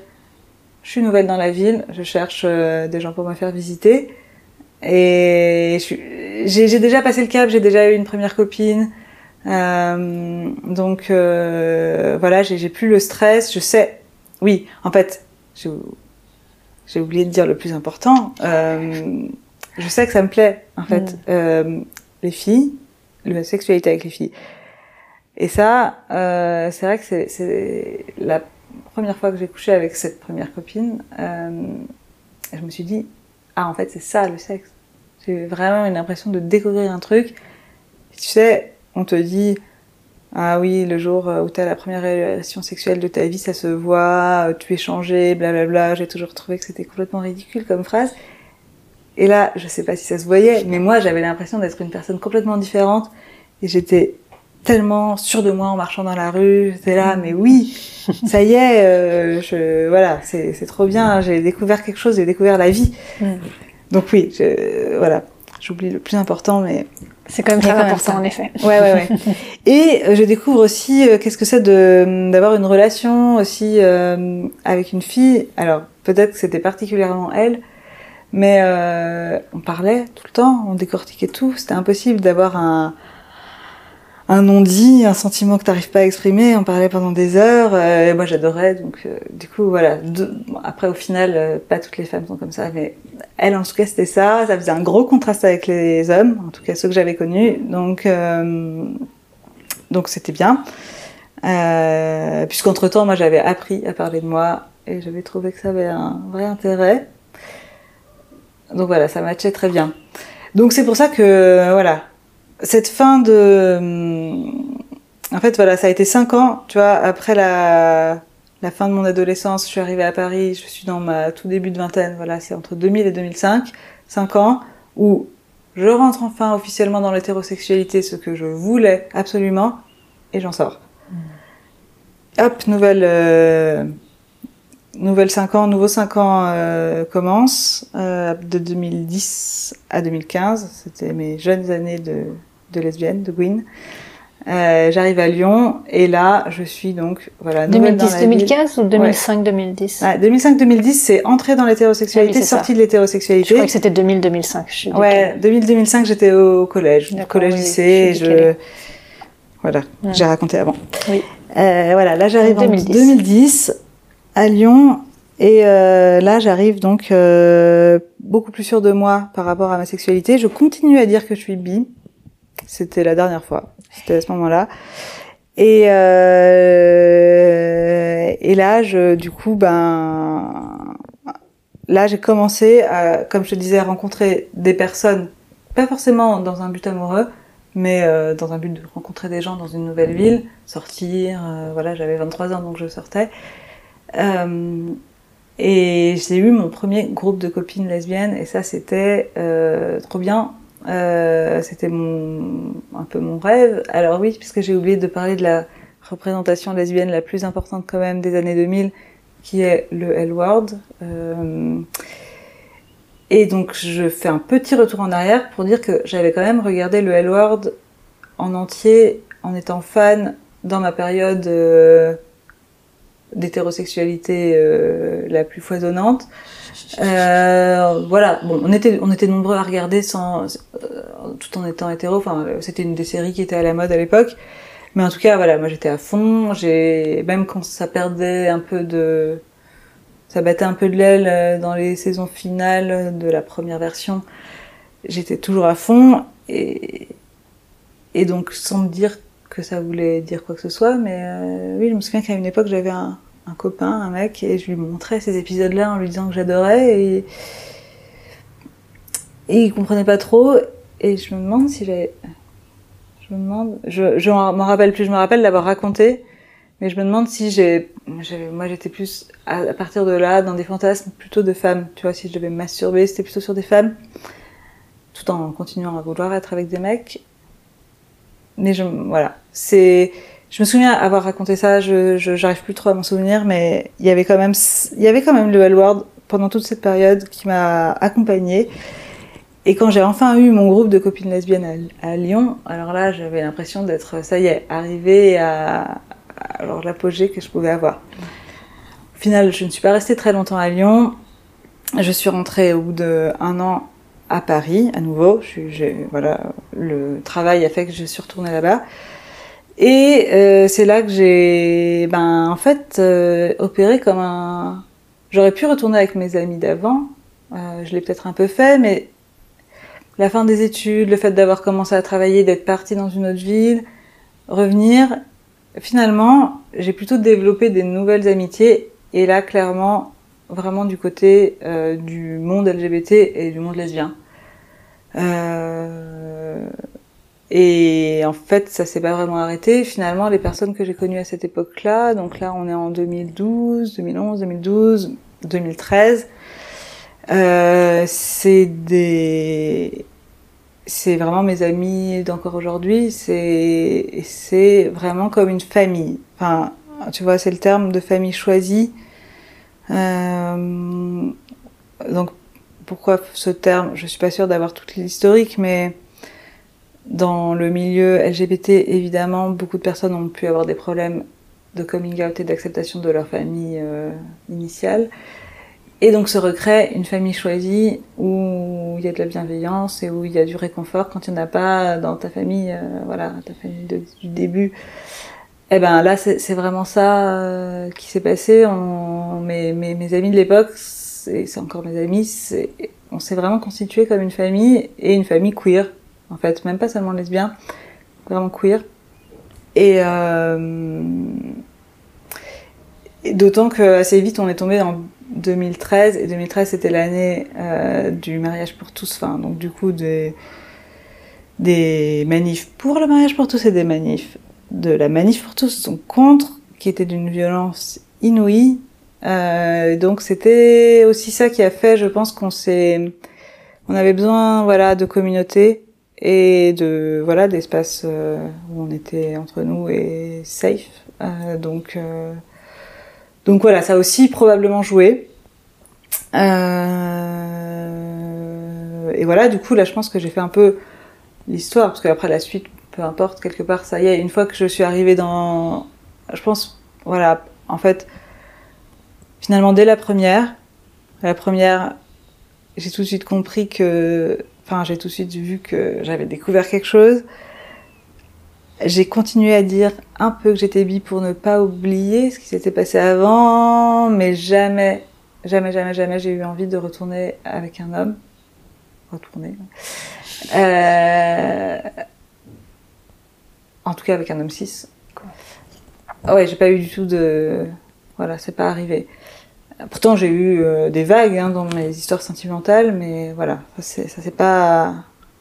je suis nouvelle dans la ville, je cherche euh, des gens pour me faire visiter. Et j'ai déjà passé le cap, j'ai déjà eu une première copine. Euh, donc euh, voilà, j'ai plus le stress, je sais. Oui, en fait, j'ai oublié de dire le plus important. Euh, je sais que ça me plaît, en fait, mm. les filles, la sexualité avec les filles. Et ça, c'est vrai que c'est la première fois que j'ai couché avec cette première copine, euh, je me suis dit, ah en fait c'est ça le sexe. J'ai vraiment une impression de découvrir un truc. Tu sais, on te dit, ah oui, le jour où tu as la première relation sexuelle de ta vie, ça se voit, tu es changé, blablabla. J'ai toujours trouvé que c'était complètement ridicule comme phrase. Et là, je sais pas si ça se voyait, mais moi j'avais l'impression d'être une personne complètement différente. Et j'étais tellement sûre de moi en marchant dans la rue. J'étais là, mais oui, ça y est, euh, je, voilà, c'est trop bien. J'ai découvert quelque chose, j'ai découvert la vie. Donc oui, je, voilà, j'oublie le plus important, mais c'est quand même très important en effet. Ouais, ouais, ouais. Et euh, je découvre aussi euh, qu'est-ce que c'est de d'avoir une relation aussi avec une fille. Alors peut-être que c'était particulièrement elle, mais on parlait tout le temps, on décortiquait tout. C'était impossible d'avoir un un non-dit, un sentiment que t'arrives pas à exprimer. On parlait pendant des heures. Euh, et moi, j'adorais. Donc, euh, du coup, voilà. après, au final, euh, pas toutes les femmes sont comme ça, mais elle, en tout cas, c'était ça. Ça faisait un gros contraste avec les hommes, en tout cas ceux que j'avais connus. Donc, donc c'était bien. Puisqu'entre temps, moi, j'avais appris à parler de moi et j'avais trouvé que ça avait un vrai intérêt. Donc voilà, ça matchait très bien. Donc c'est pour ça que voilà, cette fin de, en fait, voilà, ça a été cinq ans, tu vois, après la, la fin de mon adolescence, je suis arrivée à Paris, je suis dans ma tout début de vingtaine, voilà, c'est entre 2000 et 2005, cinq ans où je rentre enfin officiellement dans l'hétérosexualité, ce que je voulais absolument, et j'en sors. Mmh. Hop, nouvelle, euh, nouvelle 5 ans, nouveau 5 ans euh, commence, euh, de 2010 à 2015, c'était mes jeunes années de, de lesbienne, de Gwyn. Euh, j'arrive à Lyon et là je suis donc voilà 2010-2015 ou 2005-2010 ouais. 2005-2010 c'est entrer dans l'hétérosexualité, ah sortie de l'hétérosexualité. Je crois que c'était 2000-2005. Ouais, 2000-2005 j'étais au collège, collège lycée, je, je... voilà, j'ai raconté avant. Oui. Euh, voilà, là j'arrive en 2010. 2010 à Lyon et euh, là j'arrive donc euh, beaucoup plus sûre de moi par rapport à ma sexualité. Je continue à dire que je suis bi c'était la dernière fois. C'était à ce moment-là. Et, euh, et là, je, du coup, ben, là, j'ai commencé à, comme je te disais, à rencontrer des personnes, pas forcément dans un but amoureux, mais euh, dans un but de rencontrer des gens dans une nouvelle ville, sortir. Euh, voilà, j'avais 23 ans donc je sortais. Et j'ai eu mon premier groupe de copines lesbiennes et ça c'était trop bien. Euh, c'était mon un peu mon rêve. Alors oui, puisque j'ai oublié de parler de la représentation lesbienne la plus importante quand même des années 2000, qui est le L-word. Euh, et donc je fais un petit retour en arrière pour dire que j'avais quand même regardé le L-word en entier en étant fan dans ma période euh, d'hétérosexualité euh, la plus foisonnante. Euh, voilà, bon, on était on était nombreux à regarder sans euh, tout en étant hétéro. Enfin, c'était une des séries qui était à la mode à l'époque. Mais en tout cas, voilà, moi j'étais à fond. J'ai même quand ça perdait un peu de, ça battait un peu de l'aile euh, dans les saisons finales de la première version, j'étais toujours à fond et et donc sans me dire que ça voulait dire quoi que ce soit, mais euh, oui, je me souviens qu'à une époque j'avais un, un copain, un mec, et je lui montrais ces épisodes-là en lui disant que j'adorais et il comprenait pas trop et je me demande si j'avais je me demande, je, m'en rappelle plus, je me rappelle l'avoir raconté, mais je me demande si j'ai, moi j'étais plus à, partir de là dans des fantasmes plutôt de femmes, tu vois, si je devais masturber, c'était plutôt sur des femmes, tout en continuant à vouloir être avec des mecs. Mais je, voilà, c'est, je me souviens avoir raconté ça, je, j'arrive plus trop à m'en souvenir, mais il y avait quand même, le L-word pendant toute cette période qui m'a accompagnée. Et quand j'ai enfin eu mon groupe de copines lesbiennes à, Lyon, alors là, j'avais l'impression d'être, ça y est, arrivée à, l'apogée que je pouvais avoir. Au final, je ne suis pas restée très longtemps à Lyon. Je suis rentrée au bout d'un an à Paris, à nouveau. Voilà, le travail a fait que je suis retournée là-bas. Et euh, c'est là que j'ai, ben, en fait, euh, opéré comme un. J'aurais pu retourner avec mes amis d'avant. Euh, je l'ai peut-être un peu fait, mais la fin des études, le fait d'avoir commencé à travailler, d'être partie dans une autre ville, revenir, finalement, j'ai plutôt développé des nouvelles amitiés. Et là, clairement, vraiment du côté euh, du monde LGBT et du monde lesbien. Euh, et en fait, ça s'est pas vraiment arrêté. Finalement, les personnes que j'ai connues à cette époque-là, donc là, on est en 2012, 2011, 2012, 2013. Euh, c'est des c'est vraiment mes amis d'encore aujourd'hui c'est c'est vraiment comme une famille enfin tu vois c'est le terme de famille choisie euh, donc pourquoi ce terme? Je suis pas sûre d'avoir toute l'historique mais dans le milieu LGBT évidemment beaucoup de personnes ont pu avoir des problèmes de coming out et d'acceptation de leur famille euh, initiale et donc se recrée une famille choisie où il y a de la bienveillance et où il y a du réconfort quand il n'y en a pas dans ta famille, euh, voilà, ta famille de, du début. Et eh ben là, c'est vraiment ça euh, qui s'est passé. Mes, amis de l'époque, c'est encore mes amis, on s'est vraiment constitué comme une famille et une famille queer, en fait, même pas seulement lesbien, vraiment queer. Et, euh, et d'autant que assez vite, on est tombé dans 2013 et 2013 c'était l'année euh, du mariage pour tous, enfin donc du coup des manifs pour le mariage pour tous et des manifs de la manif pour tous donc contre qui était d'une violence inouïe. Euh, donc c'était aussi ça qui a fait, je pense qu'on s'est on avait besoin voilà de communauté et de voilà d'espace euh, où on était entre nous et safe. Euh, donc euh, donc voilà, ça a aussi probablement joué. Et voilà, du coup, là, je pense que j'ai fait un peu l'histoire, parce qu'après la suite, peu importe, quelque part, ça y est, une fois que je suis arrivée dans... Je pense, voilà, en fait, finalement, dès la première, la première, j'ai tout de suite compris que... Enfin, j'ai tout de suite vu que j'avais découvert quelque chose. J'ai continué à dire un peu que j'étais bi pour ne pas oublier ce qui s'était passé avant, mais jamais, jamais, jamais, jamais j'ai eu envie de retourner avec un homme. Retourner. Euh... En tout cas avec un homme cis. Ouais, j'ai pas eu du tout de. Voilà, c'est pas arrivé. Pourtant, j'ai eu euh, des vagues hein, dans mes histoires sentimentales, mais voilà, ça c'est pas,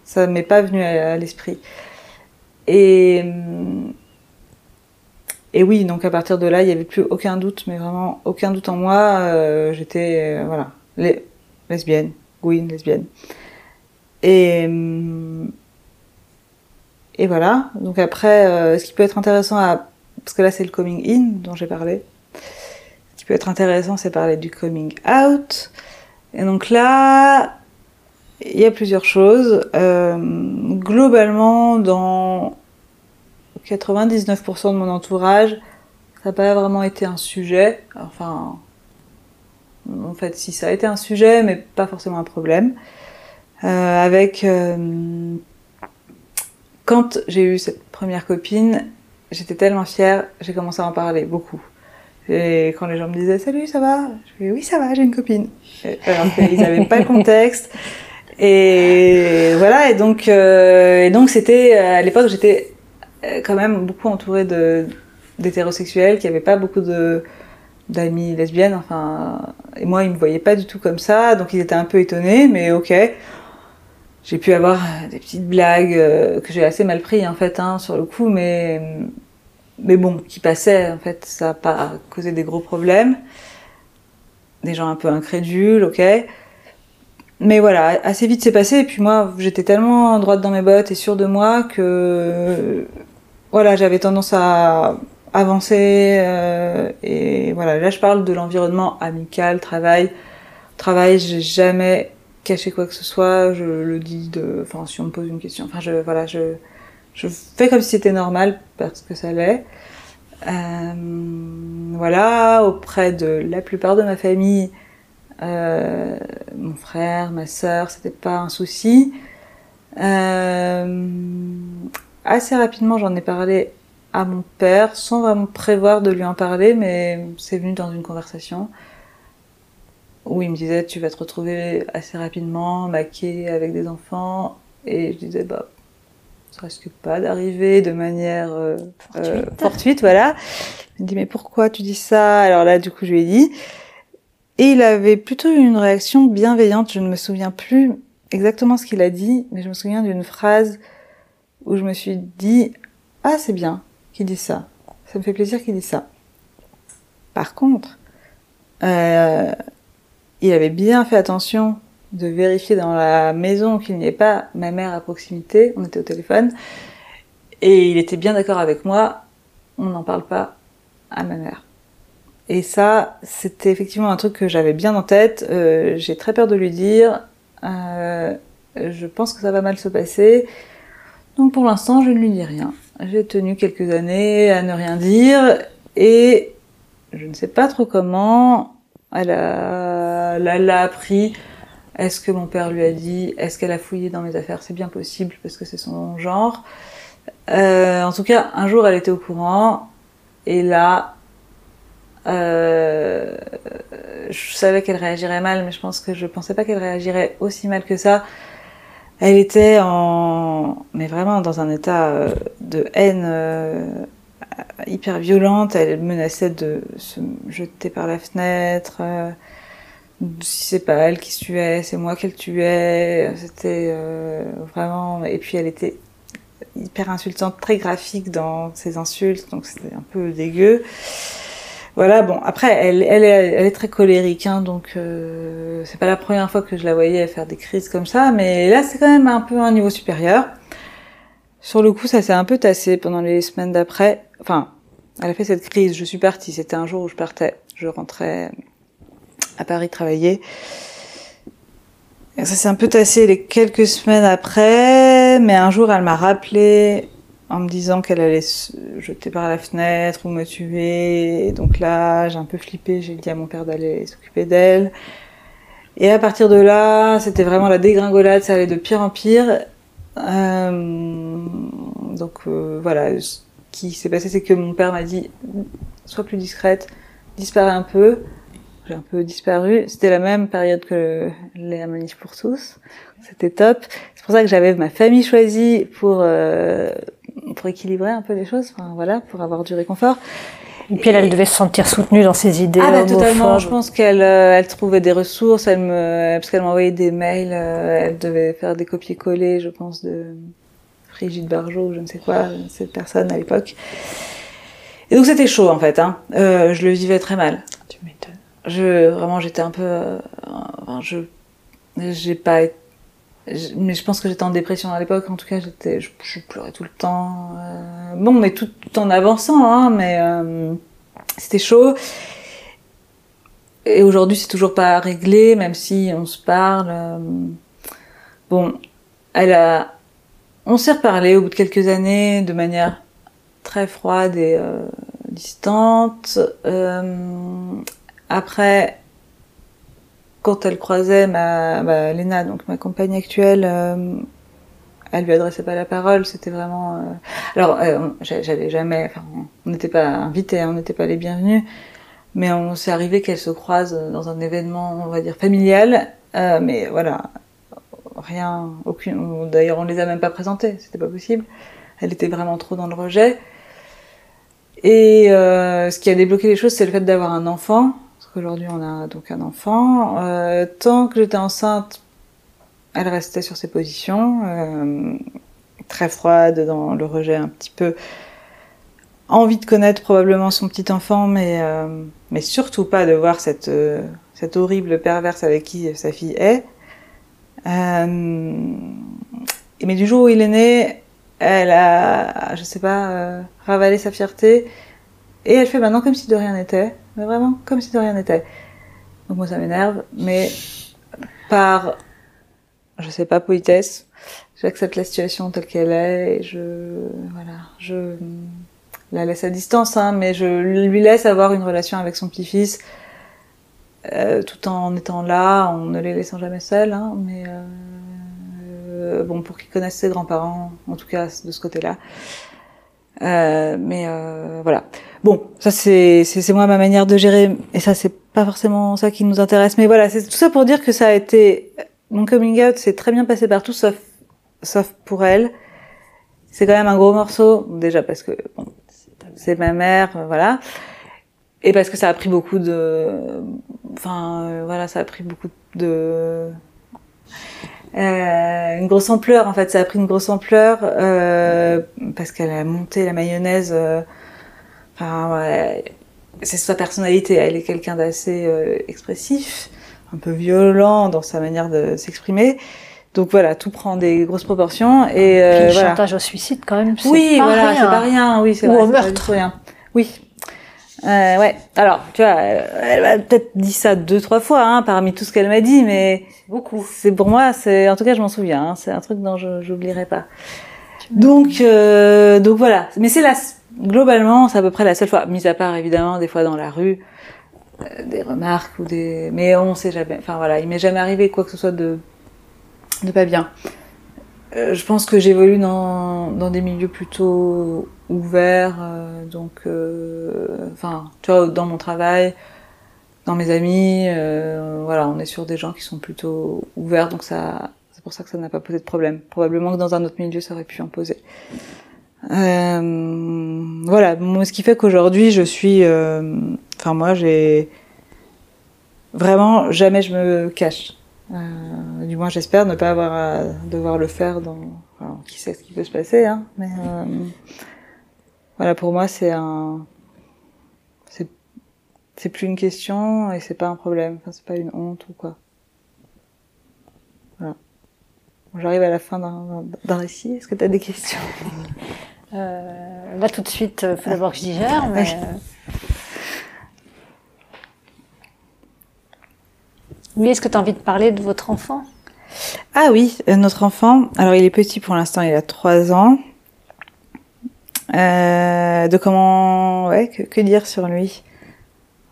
ça m'est pas venu à, l'esprit. Et et oui, donc à partir de là, il y avait plus aucun doute, mais vraiment aucun doute en moi. Euh, j'étais voilà, les, lesbienne, Gwyn, lesbienne. Et et voilà. Donc après, euh, ce qui peut être intéressant à, parce que là c'est le coming in dont j'ai parlé. Peut être intéressant, c'est parler du coming out. Et donc là, il y a plusieurs choses. Euh, globalement, dans 99% de mon entourage, ça n'a pas vraiment été un sujet. Enfin, en fait, si ça a été un sujet, mais pas forcément un problème. Euh, avec quand j'ai eu cette première copine, j'étais tellement fière, j'ai commencé à en parler beaucoup. Et quand les gens me disaient salut, ça va? Je dis oui, ça va, j'ai une copine. Alors qu'ils n'avaient pas le contexte. Et voilà, et donc, euh, et donc c'était à l'époque j'étais euh, quand même beaucoup entourée de d'hétérosexuels qui n'avaient pas beaucoup de d'amis lesbiennes. Enfin, et moi ils me voyaient pas du tout comme ça, donc ils étaient un peu étonnés, mais ok j'ai pu avoir des petites blagues euh, que j'ai assez mal pris en fait hein, sur le coup, mais mais bon, qui passaient en fait, ça n'a pas causé des gros problèmes. Des gens un peu incrédules, ok. Mais voilà, assez vite c'est passé. Et puis moi, j'étais tellement droite dans mes bottes et sûre de moi que voilà, j'avais tendance à avancer. Euh, et voilà, là je parle de l'environnement amical, travail. Travail, j'ai jamais cacher quoi que ce soit, je le dis de, enfin, si on me pose une question, enfin, je, voilà, je, je fais comme si c'était normal parce que ça l'est. Euh, voilà, auprès de la plupart de ma famille, euh, mon frère, ma sœur, c'était pas un souci. Euh, assez rapidement, j'en ai parlé à mon père, sans vraiment prévoir de lui en parler, mais c'est venu dans une conversation où il me disait tu vas te retrouver assez rapidement maquée avec des enfants et je disais bah ça risque pas d'arriver de manière euh, euh, fortuite. voilà. Il me dit mais pourquoi tu dis ça? Alors là du coup je lui ai dit. Et il avait plutôt une réaction bienveillante. Je ne me souviens plus exactement ce qu'il a dit mais je me souviens d'une phrase où je me suis dit ah c'est bien qu'il dise ça. Ça me fait plaisir qu'il dise ça par contre euh, il avait bien fait attention de vérifier dans la maison qu'il n'y ait pas ma mère à proximité. On était au téléphone. Et il était bien d'accord avec moi. On n'en parle pas à ma mère. Et ça, c'était effectivement un truc que j'avais bien en tête. Euh, j'ai très peur de lui dire. Euh, je pense que ça va mal se passer. Donc pour l'instant, je ne lui dis rien. J'ai tenu quelques années à ne rien dire. Et je ne sais pas trop comment. Elle l'a appris. Est-ce que mon père lui a dit Est-ce qu'elle a fouillé dans mes affaires? C'est bien possible parce que c'est son genre. Euh, en tout cas, un jour, elle était au courant. Et là, euh, je savais qu'elle réagirait mal, mais je pense que je pensais pas qu'elle réagirait aussi mal que ça. Elle était en, mais vraiment dans un état euh, de haine hyper violente, elle menaçait de se jeter par la fenêtre. Si c'est pas elle qui tuait, c'est moi qu'elle tuait. C'était euh, vraiment. Et puis elle était hyper insultante, très graphique dans ses insultes, donc c'était un peu dégueu. Voilà, bon, après, elle, elle, est, elle est très colérique, hein, donc euh, c'est pas la première fois que je la voyais faire des crises comme ça, mais là, c'est quand même un peu un niveau supérieur. Sur le coup, ça s'est un peu tassé pendant les semaines d'après. Enfin, elle a fait cette crise. Je suis partie. C'était un jour où je partais. Je rentrais à Paris travailler. Ça s'est un peu tassé les quelques semaines après. Mais un jour, elle m'a rappelé en me disant qu'elle allait se jeter par la fenêtre ou me tuer. Donc là, j'ai un peu flippé. J'ai dit à mon père d'aller s'occuper d'elle. Et à partir de là, c'était vraiment la dégringolade. Ça allait de pire en pire. Euh, donc euh, voilà, ce qui s'est passé, c'est que mon père m'a dit sois plus discrète, disparaît un peu. J'ai un peu disparu. C'était la même période que les manif pour tous. C'était top. C'est pour ça que j'avais ma famille choisie pour euh, pour équilibrer un peu les choses. Enfin voilà, pour avoir du réconfort. Et puis elle, elle devait se sentir soutenue dans ses idées. Ah bah totalement. Je pense qu'elle euh, elle trouvait des ressources. Elle me parce qu'elle m'envoyait des mails. euh, elle devait faire des copier-coller, je pense, de Brigitte Barjot je ne sais quoi, cette personne à l'époque. Et donc c'était chaud en fait. Hein. Euh, je le vivais très mal. Tu m'étonnes. Je vraiment j'étais un peu. euh, enfin, je j'ai pas. mais je pense que j'étais en dépression à l'époque. En tout cas, j'étais, je, pleurais tout le temps. euh, bon, mais tout, en avançant, hein, mais euh, c'était chaud. Et aujourd'hui, c'est toujours pas réglé, même si on se parle. bon, elle a, on s'est reparlé au bout de quelques années de manière très froide et distante. Euh, après, quand elle croisait ma, bah, donc ma compagne actuelle, euh, elle lui adressait pas la parole. C'était vraiment. euh, Alors, euh, jamais. Enfin, on n'était pas invités, hein, on n'était pas les bienvenus. Mais on s'est arrivé qu'elle se croise dans un événement, on va dire familial. Mais voilà, rien, aucune. D'ailleurs, on les a même pas présentés. C'était pas possible. Elle était vraiment trop dans le rejet. Et ce qui a débloqué les choses, c'est le fait d'avoir un enfant. Qu'aujourd'hui, on a donc un enfant. Euh, tant que j'étais enceinte, elle restait sur ses positions, euh, très froide, dans le rejet un petit peu. Envie de connaître probablement son petit enfant, mais, euh, surtout pas de voir cette, cette horrible perverse avec qui sa fille est. Mais du jour où il est né, elle a, je sais pas, ravalé sa fierté. Et elle fait maintenant comme si de rien n'était. Mais vraiment, comme si de rien n'était. Donc moi, ça m'énerve. Mais par, je sais pas, politesse, j'accepte la situation telle qu'elle est et je, voilà, je la laisse à distance, hein, mais je lui laisse avoir une relation avec son petit-fils. euh, tout en étant là, en ne les laissant jamais seuls, hein, mais euh, euh, bon, pour qu'ils connaissent ses grands-parents, en tout cas de ce côté-là. Euh, mais euh, voilà. Bon, ça c'est c'est moi ma manière de gérer, et ça c'est pas forcément ça qui nous intéresse. Mais voilà, c'est tout ça pour dire que ça a été mon coming out, s'est très bien passé partout, sauf sauf pour elle. C'est quand même un gros morceau, déjà parce que bon, c'est ma mère, euh, voilà, et parce que ça a pris beaucoup de, enfin euh, voilà, ça a pris beaucoup de euh, une grosse ampleur en fait, ça a pris une grosse ampleur euh, parce qu'elle a monté la mayonnaise. euh, enfin, ouais, c'est sa personnalité. Elle est quelqu'un d'assez euh, expressif, un peu violent dans sa manière de s'exprimer. Donc voilà, tout prend des grosses proportions et Puis euh, le voilà. chantage au suicide, quand même, Oui, pas voilà, c'est pas rien. Oui, c'est Ou vrai, au pas meurtre. tout rien. Oui. Euh, ouais. Alors, tu vois, elle, elle m'a peut-être dit ça deux, trois fois, hein, parmi tout ce qu'elle m'a dit, mais Beaucoup. c'est pour moi, c'est en tout cas, je m'en souviens. hein, c'est un truc dont je j'oublierai pas. Donc, euh, donc voilà. Mais c'est la, globalement, c'est à peu près la seule fois, mis à part évidemment des fois dans la rue, euh, des remarques ou des, mais on sait jamais. Enfin voilà, il m'est jamais arrivé quoi que ce soit de, de pas bien. Euh, je pense que j'évolue dans, dans des milieux plutôt ouverts, euh, donc, euh, enfin, tu vois, dans mon travail, dans mes amis, euh, voilà, on est sur des gens qui sont plutôt ouverts, donc ça, c'est pour ça que ça n'a pas posé de problème. Probablement que dans un autre milieu, ça aurait pu en poser. Voilà, ce qui fait qu'aujourd'hui, je suis, enfin moi, j'ai vraiment jamais je me cache. Euh, du moins, j'espère ne pas avoir à devoir le faire dans. Alors, qui sait ce qui peut se passer, hein. Mais euh, voilà, pour moi, c'est un. C'est plus une question et c'est pas un problème. Enfin, c'est pas une honte ou quoi. Voilà. Bon, J'arrive à la fin d'un d'un récit. Est-ce que tu as des questions? Euh, là, tout de suite, il faut d'abord que je digère, mais... Oui. Oui, est-ce que tu as envie de parler de votre enfant? Ah oui, euh, notre enfant. Alors, il est petit pour l'instant. Il a trois ans. Euh, de comment, ouais, que, que dire sur lui?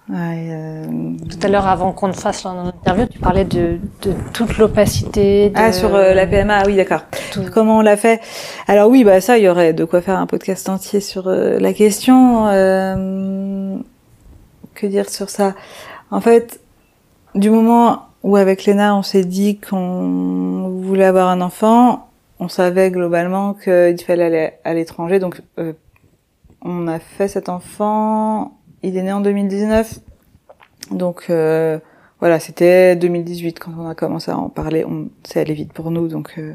Ouais, euh, Tout à l'heure, avant qu'on ne fasse l'interview, tu parlais de, de toute l'opacité. de- Ah, sur euh, la PMA, oui, d'accord. tout. Comment on l'a fait? Alors oui, bah ça, il y aurait de quoi faire un podcast entier sur euh, la question. Que dire sur ça? En fait, du moment où avec Léna, on s'est dit qu'on voulait avoir un enfant, on savait globalement qu'il fallait aller à l'étranger. Donc, euh, on a fait cet enfant il est né en 2019. Donc euh, voilà, c'était 2018 quand on a commencé à en parler. On, c'est allé vite pour nous, donc euh,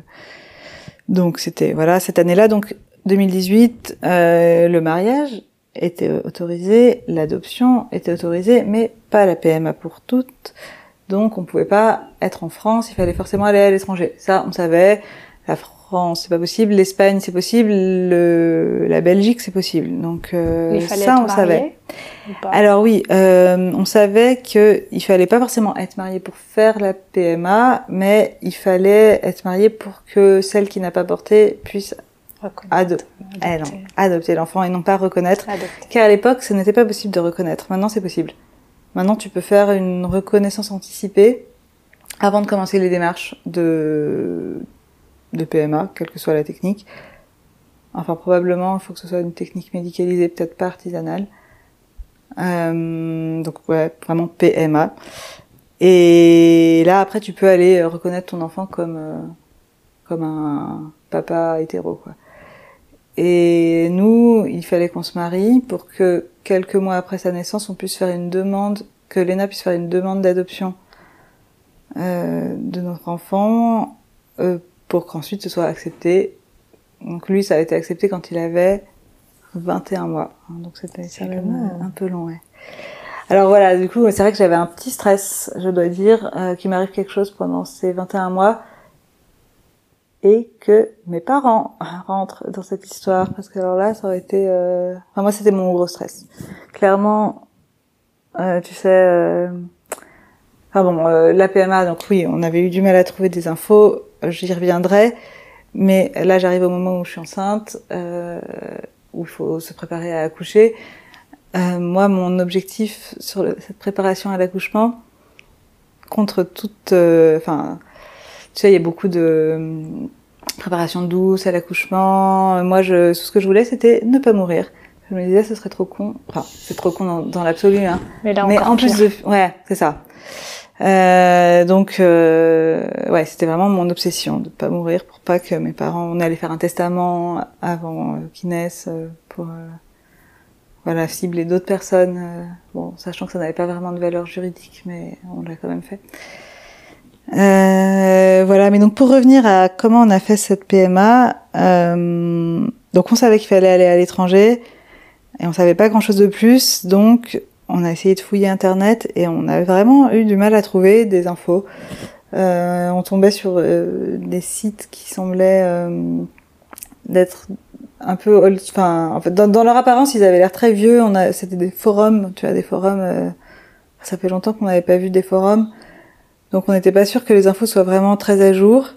donc c'était voilà cette année-là. Donc 2018, euh, le mariage était autorisé, l'adoption était autorisée, mais pas la PMA pour toutes. Donc on pouvait pas être en France, il fallait forcément aller à l'étranger. Ça, on savait. La France, c'est pas possible. L'Espagne, c'est possible. Le, la Belgique, c'est possible. Donc euh, ça, on savait. Alors oui, euh, on savait que il fallait pas forcément être marié pour faire la PMA, mais il fallait être marié pour que celle qui n'a pas porté puisse ado eh adopter l'enfant et non pas reconnaître. Car à l'époque, ce n'était pas possible de reconnaître. Maintenant, c'est possible. Maintenant, tu peux faire une reconnaissance anticipée avant de commencer les démarches de de PMA, quelle que soit la technique. Enfin, probablement, il faut que ce soit une technique médicalisée, peut-être pas artisanale. Euh, donc, ouais, vraiment PMA. Et là, après, tu peux aller reconnaître ton enfant comme euh, comme un papa hétéro, quoi. Et nous, il fallait qu'on se marie pour que quelques mois après sa naissance, on puisse faire une demande, que Léna puisse faire une demande d'adoption euh, de notre enfant euh, pour qu'ensuite ce soit accepté. Donc lui, ça a été accepté quand il avait 21 mois. Hein, donc c'était un peu long, ouais. Alors voilà, du coup, c'est vrai que j'avais un petit stress, je dois dire, euh, qu'il m'arrive quelque chose pendant ces 21 mois et que mes parents rentrent dans cette histoire parce que alors là, ça aurait été... Euh... Enfin, moi, c'était mon gros stress. Clairement, euh, tu sais... Euh... Enfin bon, euh, la PMA, donc oui, on avait eu du mal à trouver des infos j'y reviendrai. Mais là, j'arrive au moment où je suis enceinte, euh, où il faut se préparer à accoucher. Euh, moi, mon objectif sur cette préparation à l'accouchement, contre toute, enfin, tu sais, il y a beaucoup de euh, préparation douce à l'accouchement. Moi, je, tout ce que je voulais, c'était ne pas mourir. Je me disais, ce serait trop con. Enfin, c'est trop con dans, dans l'absolu, hein. Mais là, Mais en plus de, ouais, c'est ça. Euh, donc, euh, ouais, c'était vraiment mon obsession de pas mourir pour pas que mes parents. On allait faire un testament avant euh, qu'ils naissent euh, pour euh, voilà cibler d'autres personnes. bon, sachant que ça n'avait pas vraiment de valeur juridique, mais on l'a quand même fait. Mais donc pour revenir à comment on a fait cette PMA, donc on savait qu'il fallait aller à l'étranger et on savait pas grand chose de plus, donc on a essayé de fouiller Internet et on a vraiment eu du mal à trouver des infos. Euh, on tombait sur euh, des sites qui semblaient euh, d'être un peu old, enfin en fait dans, leur apparence ils avaient l'air très vieux c'était des forums tu vois des forums ça fait longtemps qu'on n'avait pas vu des forums donc on n'était pas sûr que les infos soient vraiment très à jour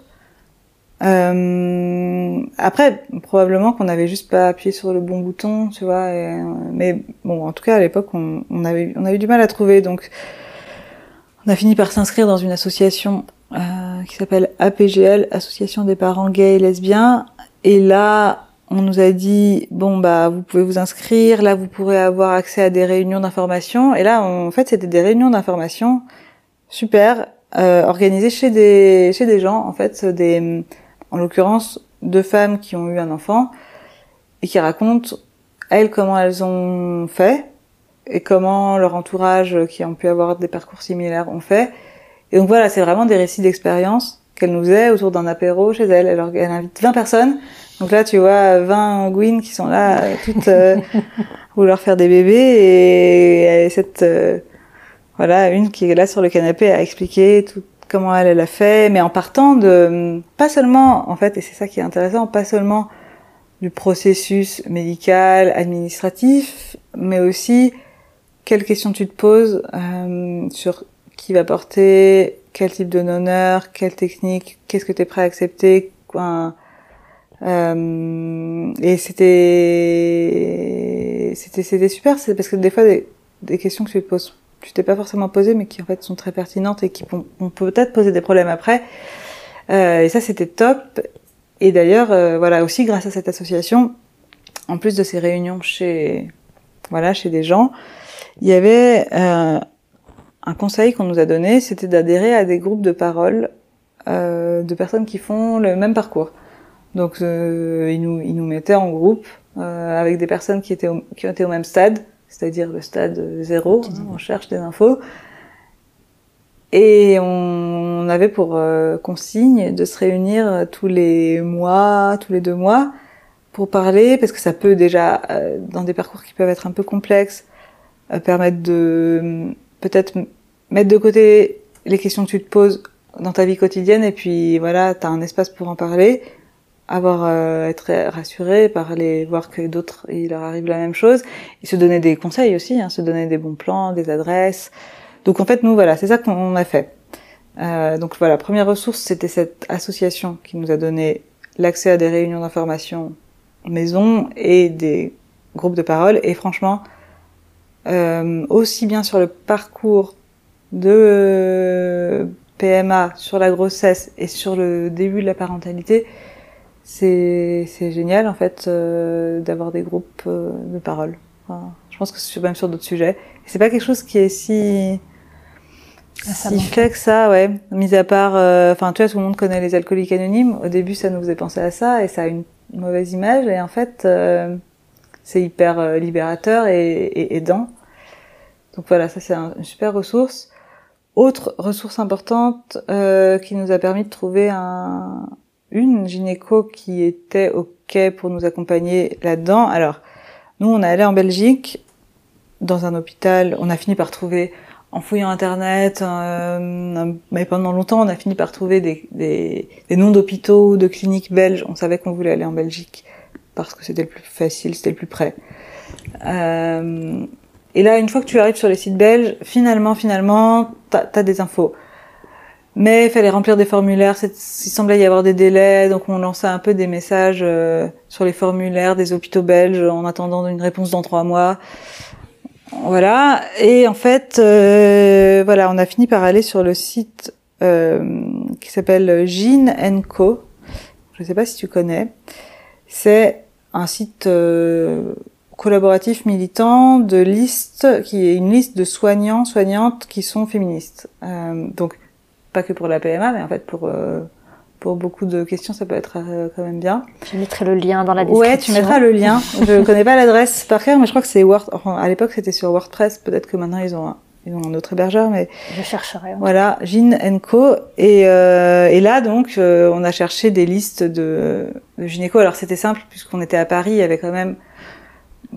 euh, après, probablement qu'on n'avait juste pas appuyé sur le bon bouton, tu vois. Et, mais bon, en tout cas, à l'époque, on, avait, a eu du mal à trouver. Donc, on a fini par s'inscrire dans une association euh, qui s'appelle APGL, Association des parents gays et lesbiens. Et là, on nous a dit bon bah vous pouvez vous inscrire, là vous pourrez avoir accès à des réunions d'information. Et là, en fait, c'était des réunions d'information super euh, organisées chez des chez des gens, en fait, des en l'occurrence deux femmes qui ont eu un enfant et qui racontent elles comment elles ont fait et comment leur entourage qui ont pu avoir des parcours similaires ont fait. Et donc voilà, c'est vraiment des récits d'expérience qu'elle nous est autour d'un apéro chez elle. Elle, elle invite 20 personnes. Donc là, tu vois 20 Gwyn qui sont là, toutes euh, vouloir faire des bébés et, cette euh, voilà une qui est là sur le canapé à expliquer tout, comment elle, elle a fait, mais en partant de, pas seulement, en fait, et c'est ça qui est intéressant, pas seulement du processus médical, administratif, mais aussi quelles questions tu te poses euh, sur qui va porter, quel type de honneur, quelle technique, qu'est-ce que tu es prêt à accepter. Euh, et c'était, c'était, c'était super, c'est parce que des fois des, des questions que tu te poses tu t'es pas forcément posé, mais qui en fait sont très pertinentes et qui vont, peut-être poser des problèmes après. Euh, et ça, c'était top. Et d'ailleurs, euh, voilà, aussi grâce à cette association, en plus de ces réunions chez, voilà, chez des gens, il y avait euh, un conseil qu'on nous a donné, c'était d'adhérer à des groupes de parole euh, de personnes qui font le même parcours. Donc, euh, ils nous, ils nous mettaient en groupe euh, avec des personnes qui étaient, qui étaient au même stade c'est-à-dire le stade zéro. Hein, on cherche des infos. Et on avait pour euh, consigne de se réunir tous les mois, tous les deux mois, pour parler, parce que ça peut déjà, euh, dans des parcours qui peuvent être un peu complexes, euh, permettre de peut-être mettre de côté les questions que tu te poses dans ta vie quotidienne, et puis voilà, tu as un espace pour en parler, avoir être rassuré, parler, voir que d'autres, il leur arrive la même chose, et se donner des conseils aussi, hein, se donner des bons plans, des adresses, donc en fait, nous, voilà, c'est ça qu'on a fait. Euh, donc voilà, première ressource, c'était cette association qui nous a donné l'accès à des réunions d'information maison et des groupes de parole. Et franchement, euh, aussi bien sur le parcours de PMA, sur la grossesse et sur le début de la parentalité, c'est génial en fait euh, d'avoir des groupes euh, de parole. Enfin, je pense que c'est même sur d'autres sujets. C'est pas quelque chose qui est si ah, si fait que ça, ouais. Mis à part, euh, enfin, tu vois, tout le monde connaît les alcooliques anonymes. Au début, ça nous faisait penser à ça et ça a une mauvaise image. Et en fait, euh, c'est hyper libérateur et, et, aidant. Donc voilà, ça c'est une super ressource. Autre ressource importante qui nous a permis de trouver un, une gynéco qui était ok pour nous accompagner là-dedans. Alors, nous, on est allé en Belgique dans un hôpital. On a fini par trouver en fouillant internet, euh, mais pendant longtemps, on a fini par trouver des, des, des noms d'hôpitaux, de cliniques belges. On savait qu'on voulait aller en Belgique parce que c'était le plus facile, c'était le plus près. Euh, et là, une fois que tu arrives sur les sites belges, finalement, finalement, t'as as des infos. Mais il fallait remplir des formulaires. Il semblait y avoir des délais, donc on lançait un peu des messages euh, sur les formulaires des hôpitaux belges en attendant une réponse dans trois mois. Voilà. Et en fait, euh, voilà, on a fini par aller sur le site euh, qui s'appelle Gene Co. Je ne sais pas si tu connais. C'est un site euh, collaboratif militant de liste qui est une liste de soignants, soignantes qui sont féministes. donc pas que pour la PMA, mais en fait pour pour beaucoup de questions, ça peut être euh, quand même bien. Je mettrai le lien dans la description. Ouais, tu mettras le lien. je connais pas l'adresse par cœur, mais je crois que c'est Word. Enfin, à l'époque, c'était sur WordPress. Peut-être que maintenant ils ont un, ils ont un autre hébergeur, mais je chercherai. Voilà, Jean Co. Et, euh, et là, donc, euh, on a cherché des listes de, de gynéco. Alors c'était simple puisqu'on était à Paris, il y avait quand même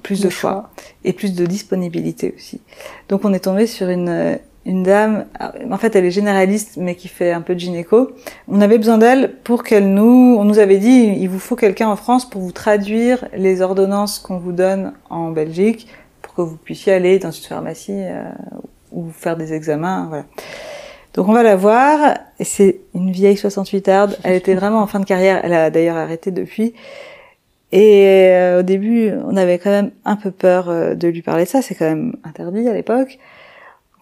plus de choix. et plus de disponibilité aussi. Donc on est tombé sur une une dame, en fait elle est généraliste mais qui fait un peu de gynéco. On avait besoin d'elle pour qu'elle nous, on nous avait dit il vous faut quelqu'un en France pour vous traduire les ordonnances qu'on vous donne en Belgique pour que vous puissiez aller dans une pharmacie euh, ou faire des examens, voilà. Donc on va la voir et c'est une vieille 68 arde. Elle était vraiment en fin de carrière. Elle a d'ailleurs arrêté depuis. Et euh, au début, on avait quand même un peu peur euh, de lui parler de ça. C'est quand même interdit à l'époque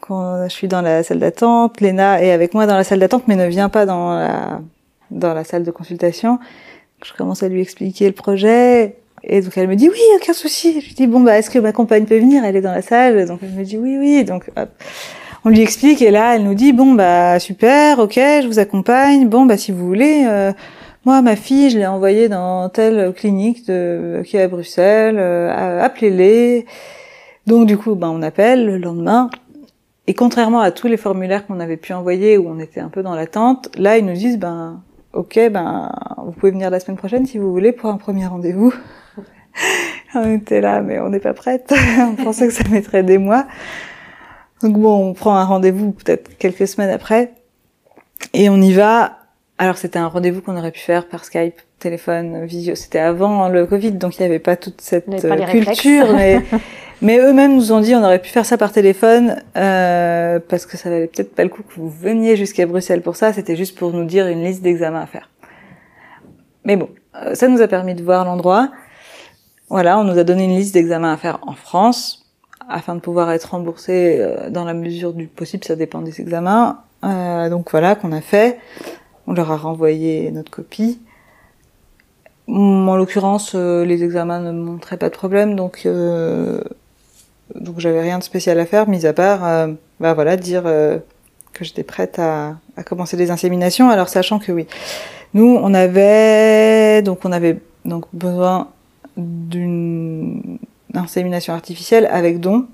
quand je suis dans la salle d'attente, Léna est avec moi dans la salle d'attente, mais ne vient pas dans la, dans la salle de consultation. Je commence à lui expliquer le projet. Et donc elle me dit oui, aucun souci. Je lui dis bon bah est-ce que ma compagne peut venir? Elle est dans la salle. Donc elle me dit oui oui. Donc on lui explique et là elle nous dit bon bah super, ok, je vous accompagne. Bon bah si vous voulez, euh, moi ma fille je l'ai envoyée dans telle clinique de qui est à Bruxelles. Euh, appelez-les. Donc du coup bah on appelle le lendemain. Et contrairement à tous les formulaires qu'on avait pu envoyer où on était un peu dans l'attente, là ils nous disent ben ok ben vous pouvez venir la semaine prochaine si vous voulez pour un premier rendez-vous. on était là mais on n'est pas prête. on pensait que ça mettrait des mois. Donc bon, on prend un rendez-vous peut-être quelques semaines après et on y va. Alors c'était un rendez-vous qu'on aurait pu faire par Skype, téléphone, visio. C'était avant le Covid, donc il n'y avait pas toute cette culture. mais Mais eux-mêmes nous ont dit on aurait pu faire ça par téléphone euh, parce que ça valait peut-être pas le coup que vous veniez jusqu'à Bruxelles pour ça. C'était juste pour nous dire une liste d'examens à faire. Mais bon, euh, ça nous a permis de voir l'endroit. Voilà, on nous a donné une liste d'examens à faire en France afin de pouvoir être remboursé euh, dans la mesure du possible. Ça dépend des examens. Euh, donc voilà qu'on a fait. On leur a renvoyé notre copie. En l'occurrence, euh, les examens ne montraient pas de problème, donc euh, donc j'avais rien de spécial à faire, mis à part, euh, bah voilà, dire euh, que j'étais prête à, à, commencer les inséminations. Alors sachant que oui, nous on avait donc on avait donc besoin d'une insémination artificielle avec don.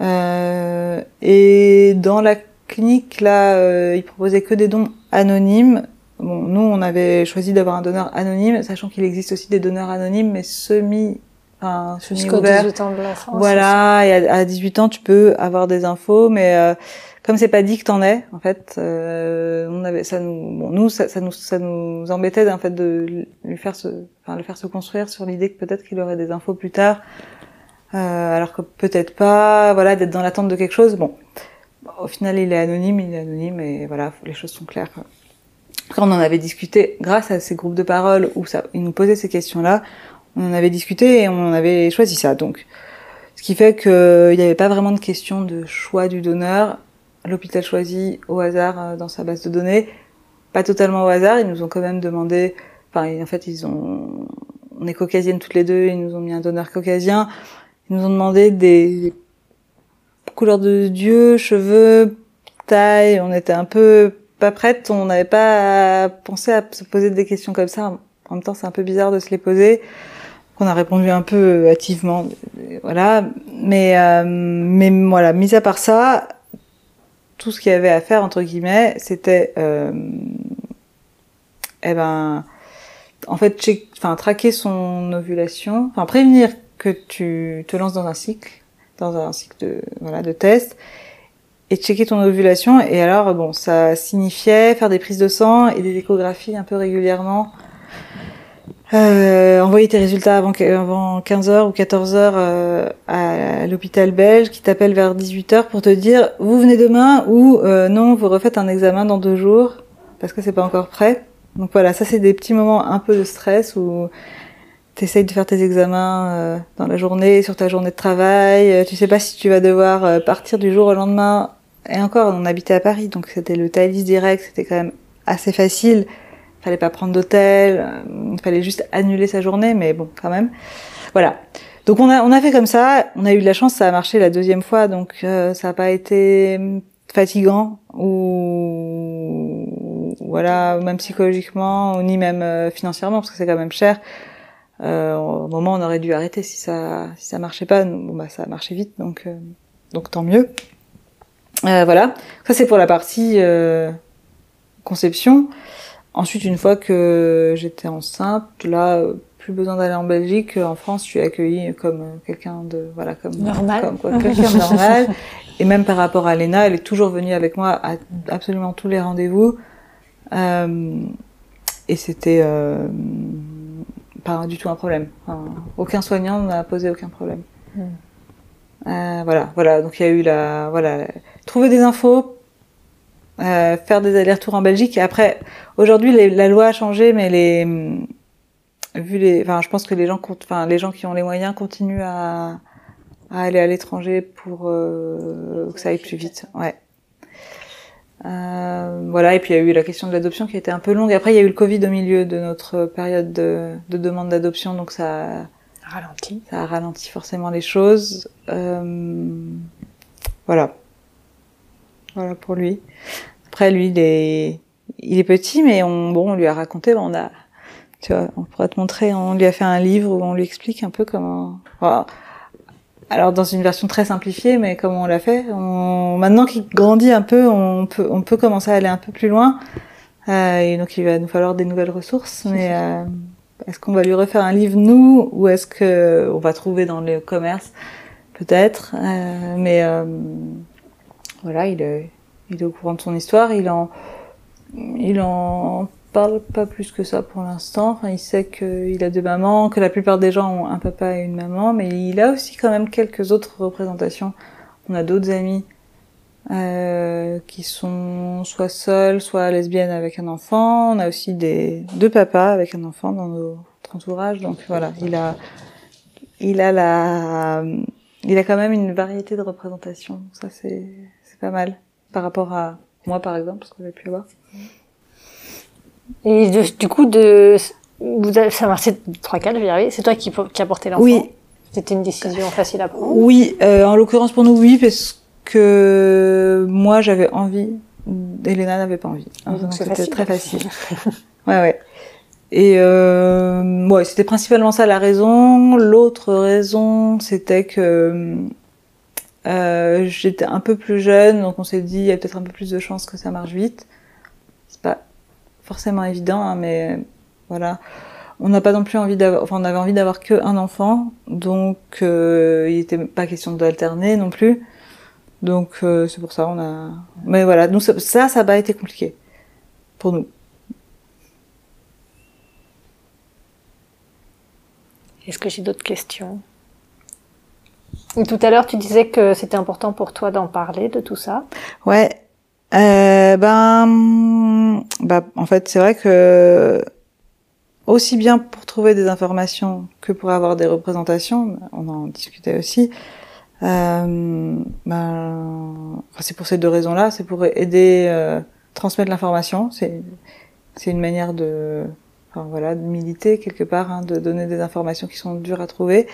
Euh, et dans la clinique, là, ils proposaient que des dons anonymes. Bon, nous, on avait choisi d'avoir un donneur anonyme, sachant qu'il existe aussi des donneurs anonymes, mais semi, enfin, ouverts. 18 ans de la France. Voilà, et à, 18 ans, tu peux avoir des infos, mais euh, comme c'est pas dit que t'en es, en fait, euh, on avait, ça nous, bon, nous, ça, ça, nous, ça nous embêtait en fait de lui faire se, enfin, le faire se construire sur l'idée que peut-être qu'il aurait des infos plus tard, euh, alors que peut-être pas, voilà, d'être dans l'attente de quelque chose. Bon, au final, il est anonyme, il est anonyme, et voilà, les choses sont claires. Quand on en avait discuté, grâce à ces groupes de parole où ça, il nous posait ces questions-là, on en avait discuté et on avait choisi ça. Donc, ce qui fait qu'il n'y avait pas vraiment de question de choix du donneur. L'hôpital choisit au hasard euh, dans sa base de données, pas totalement au hasard. Ils nous ont quand même demandé, enfin, en fait, ils ont, on est caucasiennes toutes les deux, ils nous ont mis un donneur caucasien. Ils nous ont demandé des couleurs de Dieu, cheveux, taille. On était un peu pas prête, on n'avait pas pensé à se poser des questions comme ça. En même temps, c'est un peu bizarre de se les poser. On a répondu un peu hâtivement, voilà. Mais euh, mais voilà, mis à part ça, tout ce qu'il y avait à faire entre guillemets, c'était euh, eh ben en fait enfin traquer son ovulation, enfin prévenir que tu te lances dans un cycle, dans un cycle de voilà de test et checker ton ovulation. Et alors, bon, ça signifiait faire des prises de sang et des échographies un peu régulièrement. Euh, envoyer tes résultats avant, avant 15h ou 14h euh, à l'hôpital belge qui t'appelle vers 18h pour te dire vous venez demain ou euh, non vous refaites un examen dans deux jours parce que c'est pas encore prêt. Donc voilà, ça c'est des petits moments un peu de stress où tu essayes de faire tes examens euh, dans la journée, sur ta journée de travail, tu sais pas si tu vas devoir partir du jour au lendemain et encore, on habitait à Paris, donc c'était le Thalys direct, c'était quand même assez facile. Fallait pas prendre d'hôtel, euh, il fallait juste annuler sa journée, mais bon, quand même. Voilà. Donc on a on a fait comme ça. On a eu de la chance, ça a marché la deuxième fois, donc euh, ça n'a pas été fatigant ou voilà, même psychologiquement, ni même euh, financièrement, parce que c'est quand même cher. Euh, au moment, on aurait dû arrêter si ça si ça marchait pas. Bon bah ça a marché vite, donc donc tant mieux. Euh, voilà, ça c'est pour la partie euh, conception. Ensuite, une fois que j'étais enceinte, là, euh, plus besoin d'aller en Belgique. En France, je suis accueillie comme quelqu'un de voilà comme normal, comme quoi, quelqu'un de normal. Et même par rapport à Lena, elle est toujours venue avec moi à absolument tous les rendez-vous. Euh, et c'était euh, pas du tout un problème. Enfin, aucun soignant n'a posé aucun problème. Hmm. Euh, voilà, voilà. Donc il y a eu la, voilà, trouver des infos, euh, faire des allers-retours en Belgique. Et après, aujourd'hui, la loi a changé, mais les, vu les, enfin, je pense que les gens, enfin, les gens qui ont les moyens continuent à, à aller à l'étranger pour euh, que ça aille plus vite. Ouais. Euh, voilà, et puis il y a eu la question de l'adoption qui était un peu longue. Après, il y a eu le Covid au milieu de notre période de, de demande d'adoption, donc ça, ralenti. Ça a ralenti forcément les choses. Euh, voilà. Voilà pour lui. Après, lui, il est, il est petit, mais on, bon, on lui a raconté, on a, tu vois, on pourrait te montrer, on lui a fait un livre où on lui explique un peu comment, alors dans une version très simplifiée, mais comment on l'a fait. On, maintenant qu'il grandit un peu, on peut, on peut commencer à aller un peu plus loin. Euh, et donc il va nous falloir des nouvelles ressources, mais euh, est-ce qu'on va lui refaire un livre nous ou est-ce que on va trouver dans le commerce? Peut-être euh, mais euh, voilà il est il est au courant de son histoire il en il en parle pas plus que ça pour l'instant enfin il sait qu'il a deux mamans que la plupart des gens ont un papa et une maman mais il a aussi quand même quelques autres représentations on a d'autres amis euh, qui sont soit seuls, soit lesbiennes avec un enfant. On a aussi des deux papas avec un enfant dans notre entourage. Donc voilà, il a, il a la, il a quand même une variété de représentations. Ça c'est, pas mal par rapport à moi par exemple, parce que j'ai pu avoir. Et du coup de, vous avez, ça trois quatre, je vais y arriver. C'est toi qui, qui a porté l'enfant. Oui. C'était une décision facile à prendre. Oui, euh, en l'occurrence pour nous oui, parce que moi j'avais envie, Elena n'avait pas envie. Donc c'était très facile. ouais ouais. Et euh, ouais, c'était principalement ça la raison. L'autre raison, c'était que euh, j'étais un peu plus jeune, donc on s'est dit il y a peut-être un peu plus de chances que ça marche vite. C'est pas forcément évident, hein, mais voilà. On n'a pas non plus envie d'avoir, enfin on avait envie d'avoir que un enfant, donc euh, il n'était pas question d'alterner non plus. Donc euh, c'est pour ça on a. Mais voilà, nous ça, ça n'a pas été compliqué pour nous. Est-ce que j'ai d'autres questions? Tout à l'heure, tu disais que c'était important pour toi d'en parler de tout ça. Ouais. Euh, ben, bah, en fait, c'est vrai que aussi bien pour trouver des informations que pour avoir des représentations, on en discutait aussi. Euh, ben, c'est pour ces deux raisons-là, c'est pour aider, euh, transmettre l'information. C'est c'est une manière de enfin voilà, de militer quelque part, hein, de donner des informations qui sont dures à trouver.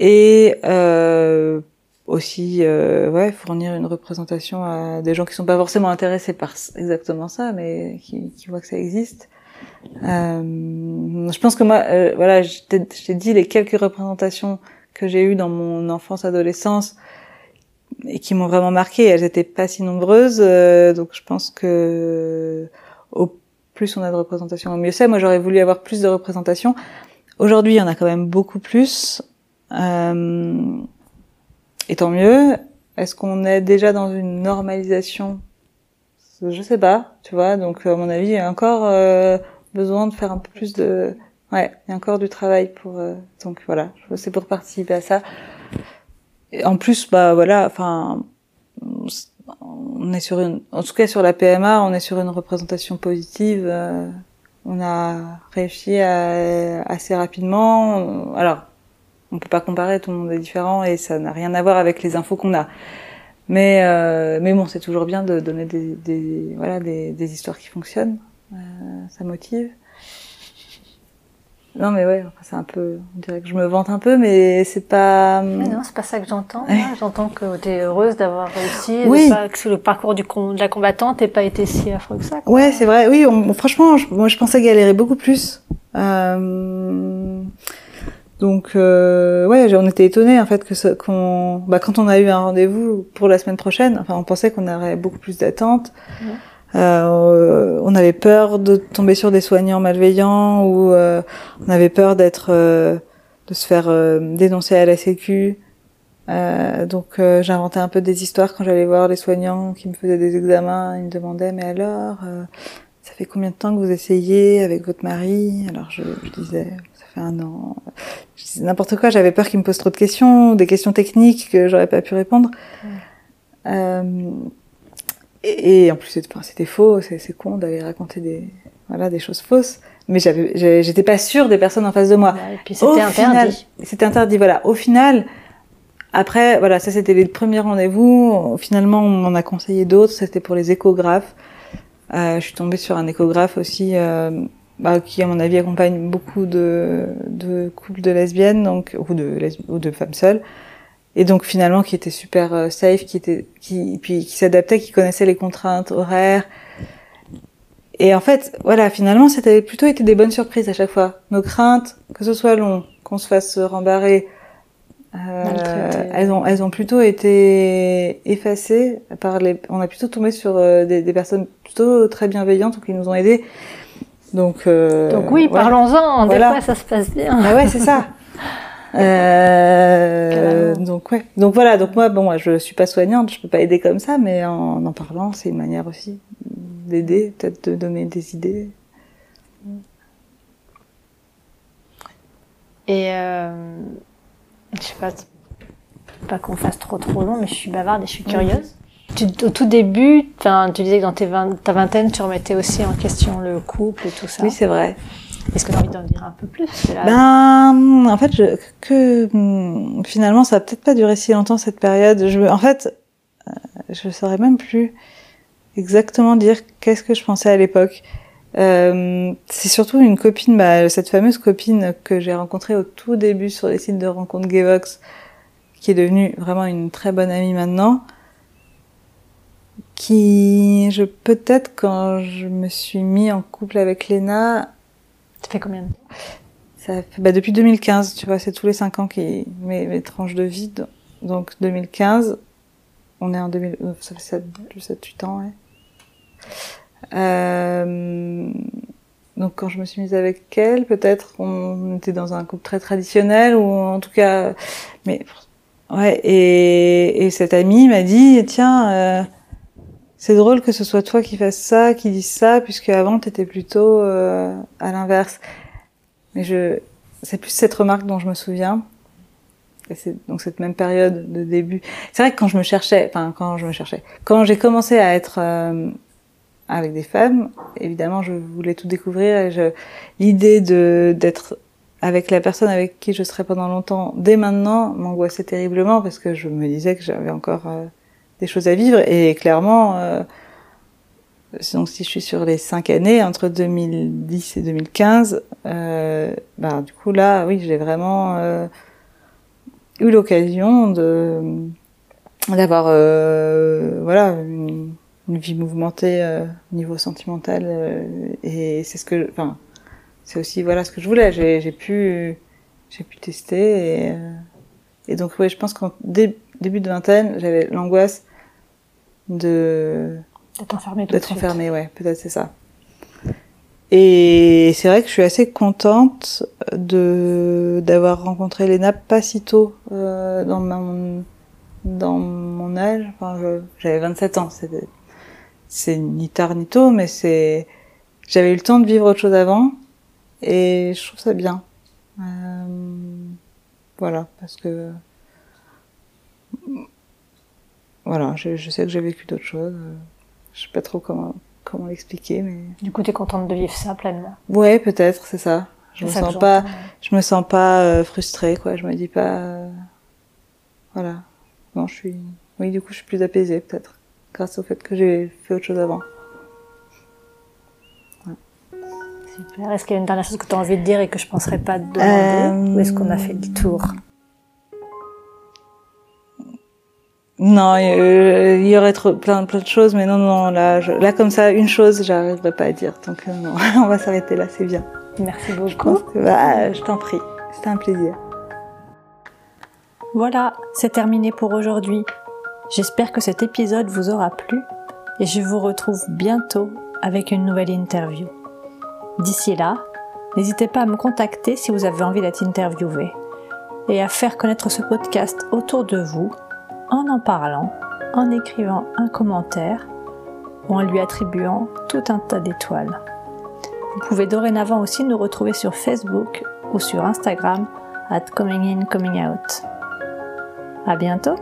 Et euh, aussi, euh, ouais, fournir une représentation à des gens qui sont pas forcément intéressés par exactement ça, mais qui, qui voient que ça existe. Euh, je pense que moi, euh, voilà, je t'ai dit les quelques représentations que j'ai eues dans mon enfance, adolescence, et qui m'ont vraiment marqué. Elles étaient pas si nombreuses, euh, donc je pense que au plus on a de représentation, au mieux c'est. Moi, j'aurais voulu avoir plus de représentation. Aujourd'hui, il y en a quand même beaucoup plus. Euh, et tant mieux. Est-ce qu'on est déjà dans une normalisation? Je sais pas, tu vois. Donc, à mon avis, il y a encore euh, besoin de faire un peu plus de... Ouais, il y a encore du travail pour... Euh, donc voilà, c'est pour participer à ça. Et en plus, bah voilà, enfin on est sur une, en tout cas sur la PMA, on est sur une représentation positive. Euh, on a réussi à, assez rapidement. Alors, on peut pas comparer, tout le monde est différent et ça n'a rien à voir avec les infos qu'on a. Mais euh, mais bon, c'est toujours bien de donner des, des voilà des, des, histoires qui fonctionnent. Euh, ça motive. Non, mais ouais, c'est un peu, on dirait que je me vante un peu, mais c'est pas. Mais non, c'est pas ça que j'entends. J'entends que tu es heureuse d'avoir réussi, oui. Pas, que le parcours du de la combattante n'ait pas été si affreux que ça. Quoi. Ouais, c'est vrai. Oui, on, franchement, je, moi, je pensais galérer beaucoup plus. Euh, donc, euh, ouais, on était étonnés en fait que bah, quand on a eu un rendez-vous pour la semaine prochaine, enfin, on pensait qu'on aurait beaucoup plus d'attentes. Ouais. Euh, on avait peur de tomber sur des soignants malveillants ou euh, on avait peur d'être de se faire dénoncer à la sécu. donc j'inventais un peu des histoires quand j'allais voir les soignants qui me faisaient des examens. Ils me demandaient mais alors ça fait combien de temps que vous essayez avec votre mari? Alors je, je, disais Je disais n'importe quoi. J'avais peur qu'ils me posent trop de questions, des questions techniques que j'aurais pas pu répondre. Et, en plus, c'était faux, c'est con d'aller raconter des, voilà, des choses fausses. Mais j'étais pas sûre des personnes en face de moi. et puis c'était interdit. C'était interdit, voilà. Au final, après, voilà, ça c'était les premiers rendez-vous. Finalement, on m'en a conseillé d'autres. C'était pour les échographes. Euh, je suis tombée sur un échographe aussi, euh, bah, qui à mon avis accompagne beaucoup de, de couples de lesbiennes, donc ou de ou de femmes seules et donc finalement qui était super euh, safe, qui était, qui puis qui s'adaptait, qui connaissait les contraintes horaires. Et en fait, voilà, finalement, c'était plutôt été des bonnes surprises à chaque fois. Nos craintes, que ce soit long, qu'on se fasse rembarrer, euh, elles ont, elles ont plutôt été effacées par les. On a plutôt tombé sur euh, des, des, personnes plutôt très bienveillantes ou qui nous ont aidés. Donc. Euh, Donc oui, parlons-en. Des fois, ça se passe bien. Bah ouais, c'est ça. Euh, donc ouais. Donc voilà. Donc moi, bon, je suis pas soignante, je peux pas aider comme ça, mais en en parlant, c'est une manière aussi d'aider, peut-être de donner des idées. Et euh, je sais pas, pas qu'on fasse trop trop long, mais je suis bavarde et je suis curieuse. Tu, au tout début, tu disais que dans tes ta vingtaine, tu remettais aussi en question le couple et tout ça. Oui, c'est vrai. Est-ce que tu as envie d'en dire un peu plus Ben, en fait, je, que finalement, ça va peut-être pas durer si longtemps cette période. Je, en fait, euh, je saurais même plus exactement dire qu'est-ce que je pensais à l'époque. Euh, c'est surtout une copine, bah, cette fameuse copine que j'ai rencontrée au tout début sur les sites de rencontres Gayvox, qui est devenue vraiment une très bonne amie maintenant. Qui, je peut-être quand je me suis mis en couple avec Lena, Ça fait combien de temps? Ça fait, bah, depuis 2015, tu vois, c'est tous les 5 ans qui mes, mes tranches de vie. Donc 2015, on est en 2000, euh, ça fait 7, 8 ans, ouais. Euh, donc quand je me suis mise avec elle, peut-être on était dans un couple très traditionnel ou en tout cas, mais ouais. Et, et cette amie m'a dit tiens, euh, c'est drôle que ce soit toi qui fasses ça, qui dise ça, puisque avant t'étais plutôt euh, à l'inverse. Mais je, c'est plus cette remarque dont je me souviens. Et c'est donc cette même période de début. C'est vrai que quand je me cherchais, enfin quand je me cherchais, quand j'ai commencé à être euh, avec des femmes. Évidemment, je voulais tout découvrir et je... l'idée de d'être avec la personne avec qui je serais pendant longtemps, dès maintenant, m'angoissait terriblement parce que je me disais que j'avais encore euh, choses à vivre. Et clairement, euh, donc si je suis sur les cinq années entre 2010 et 2015, euh, bah du coup là, oui, j'ai vraiment euh, eu l'occasion de d'avoir voilà une, vie mouvementée euh, niveau sentimental et c'est ce que enfin c'est aussi voilà ce que je voulais. J'ai pu j'ai pu tester et, et donc oui je pense qu'en dé, début de vingtaine j'avais l'angoisse de d'être enfermée d'être enfermée ouais peut-être c'est ça. Et c'est vrai que je suis assez contente de d'avoir rencontré Léna pas si tôt euh, dans mon dans mon âge. Enfin j'avais 27 ans c'était c'est ni tard ni tôt, mais c'est j'avais eu le temps de vivre autre chose avant et je trouve ça bien. Euh, voilà, parce que voilà, je, je sais que j'ai vécu d'autres choses. Je sais pas trop comment comment l'expliquer, mais du coup, tu es contente de vivre ça pleinement? Ouais, peut-être, c'est ça. Je me ça sens pas, je me sens pas euh, frustrée, quoi. Je me dis pas, euh, voilà. Non, je suis, oui, du coup, je suis plus apaisée, peut-être grâce au fait que j'ai fait autre chose avant. Ouais. Super. Est-ce qu'il y a une dernière chose que tu as envie de dire et que je ne penserais pas de demander? Euh... Ou est-ce qu'on a fait le tour? Non, il y aurait trop, plein, plein de choses, mais non, non, là, je, là comme ça, une chose, j'arriverai pas à dire. Donc euh, non, on va s'arrêter là, c'est bien. Merci beaucoup. Je, bah, je t'en prie, c'était un plaisir. Voilà, c'est terminé pour aujourd'hui. J'espère que cet épisode vous aura plu et je vous retrouve bientôt avec une nouvelle interview. D'ici là, n'hésitez pas à me contacter si vous avez envie d'être interviewé et à faire connaître ce podcast autour de vous en en parlant, en écrivant un commentaire ou en lui attribuant tout un tas d'étoiles. Vous pouvez dorénavant aussi nous retrouver sur Facebook ou sur Instagram at coming in coming out. À bientôt!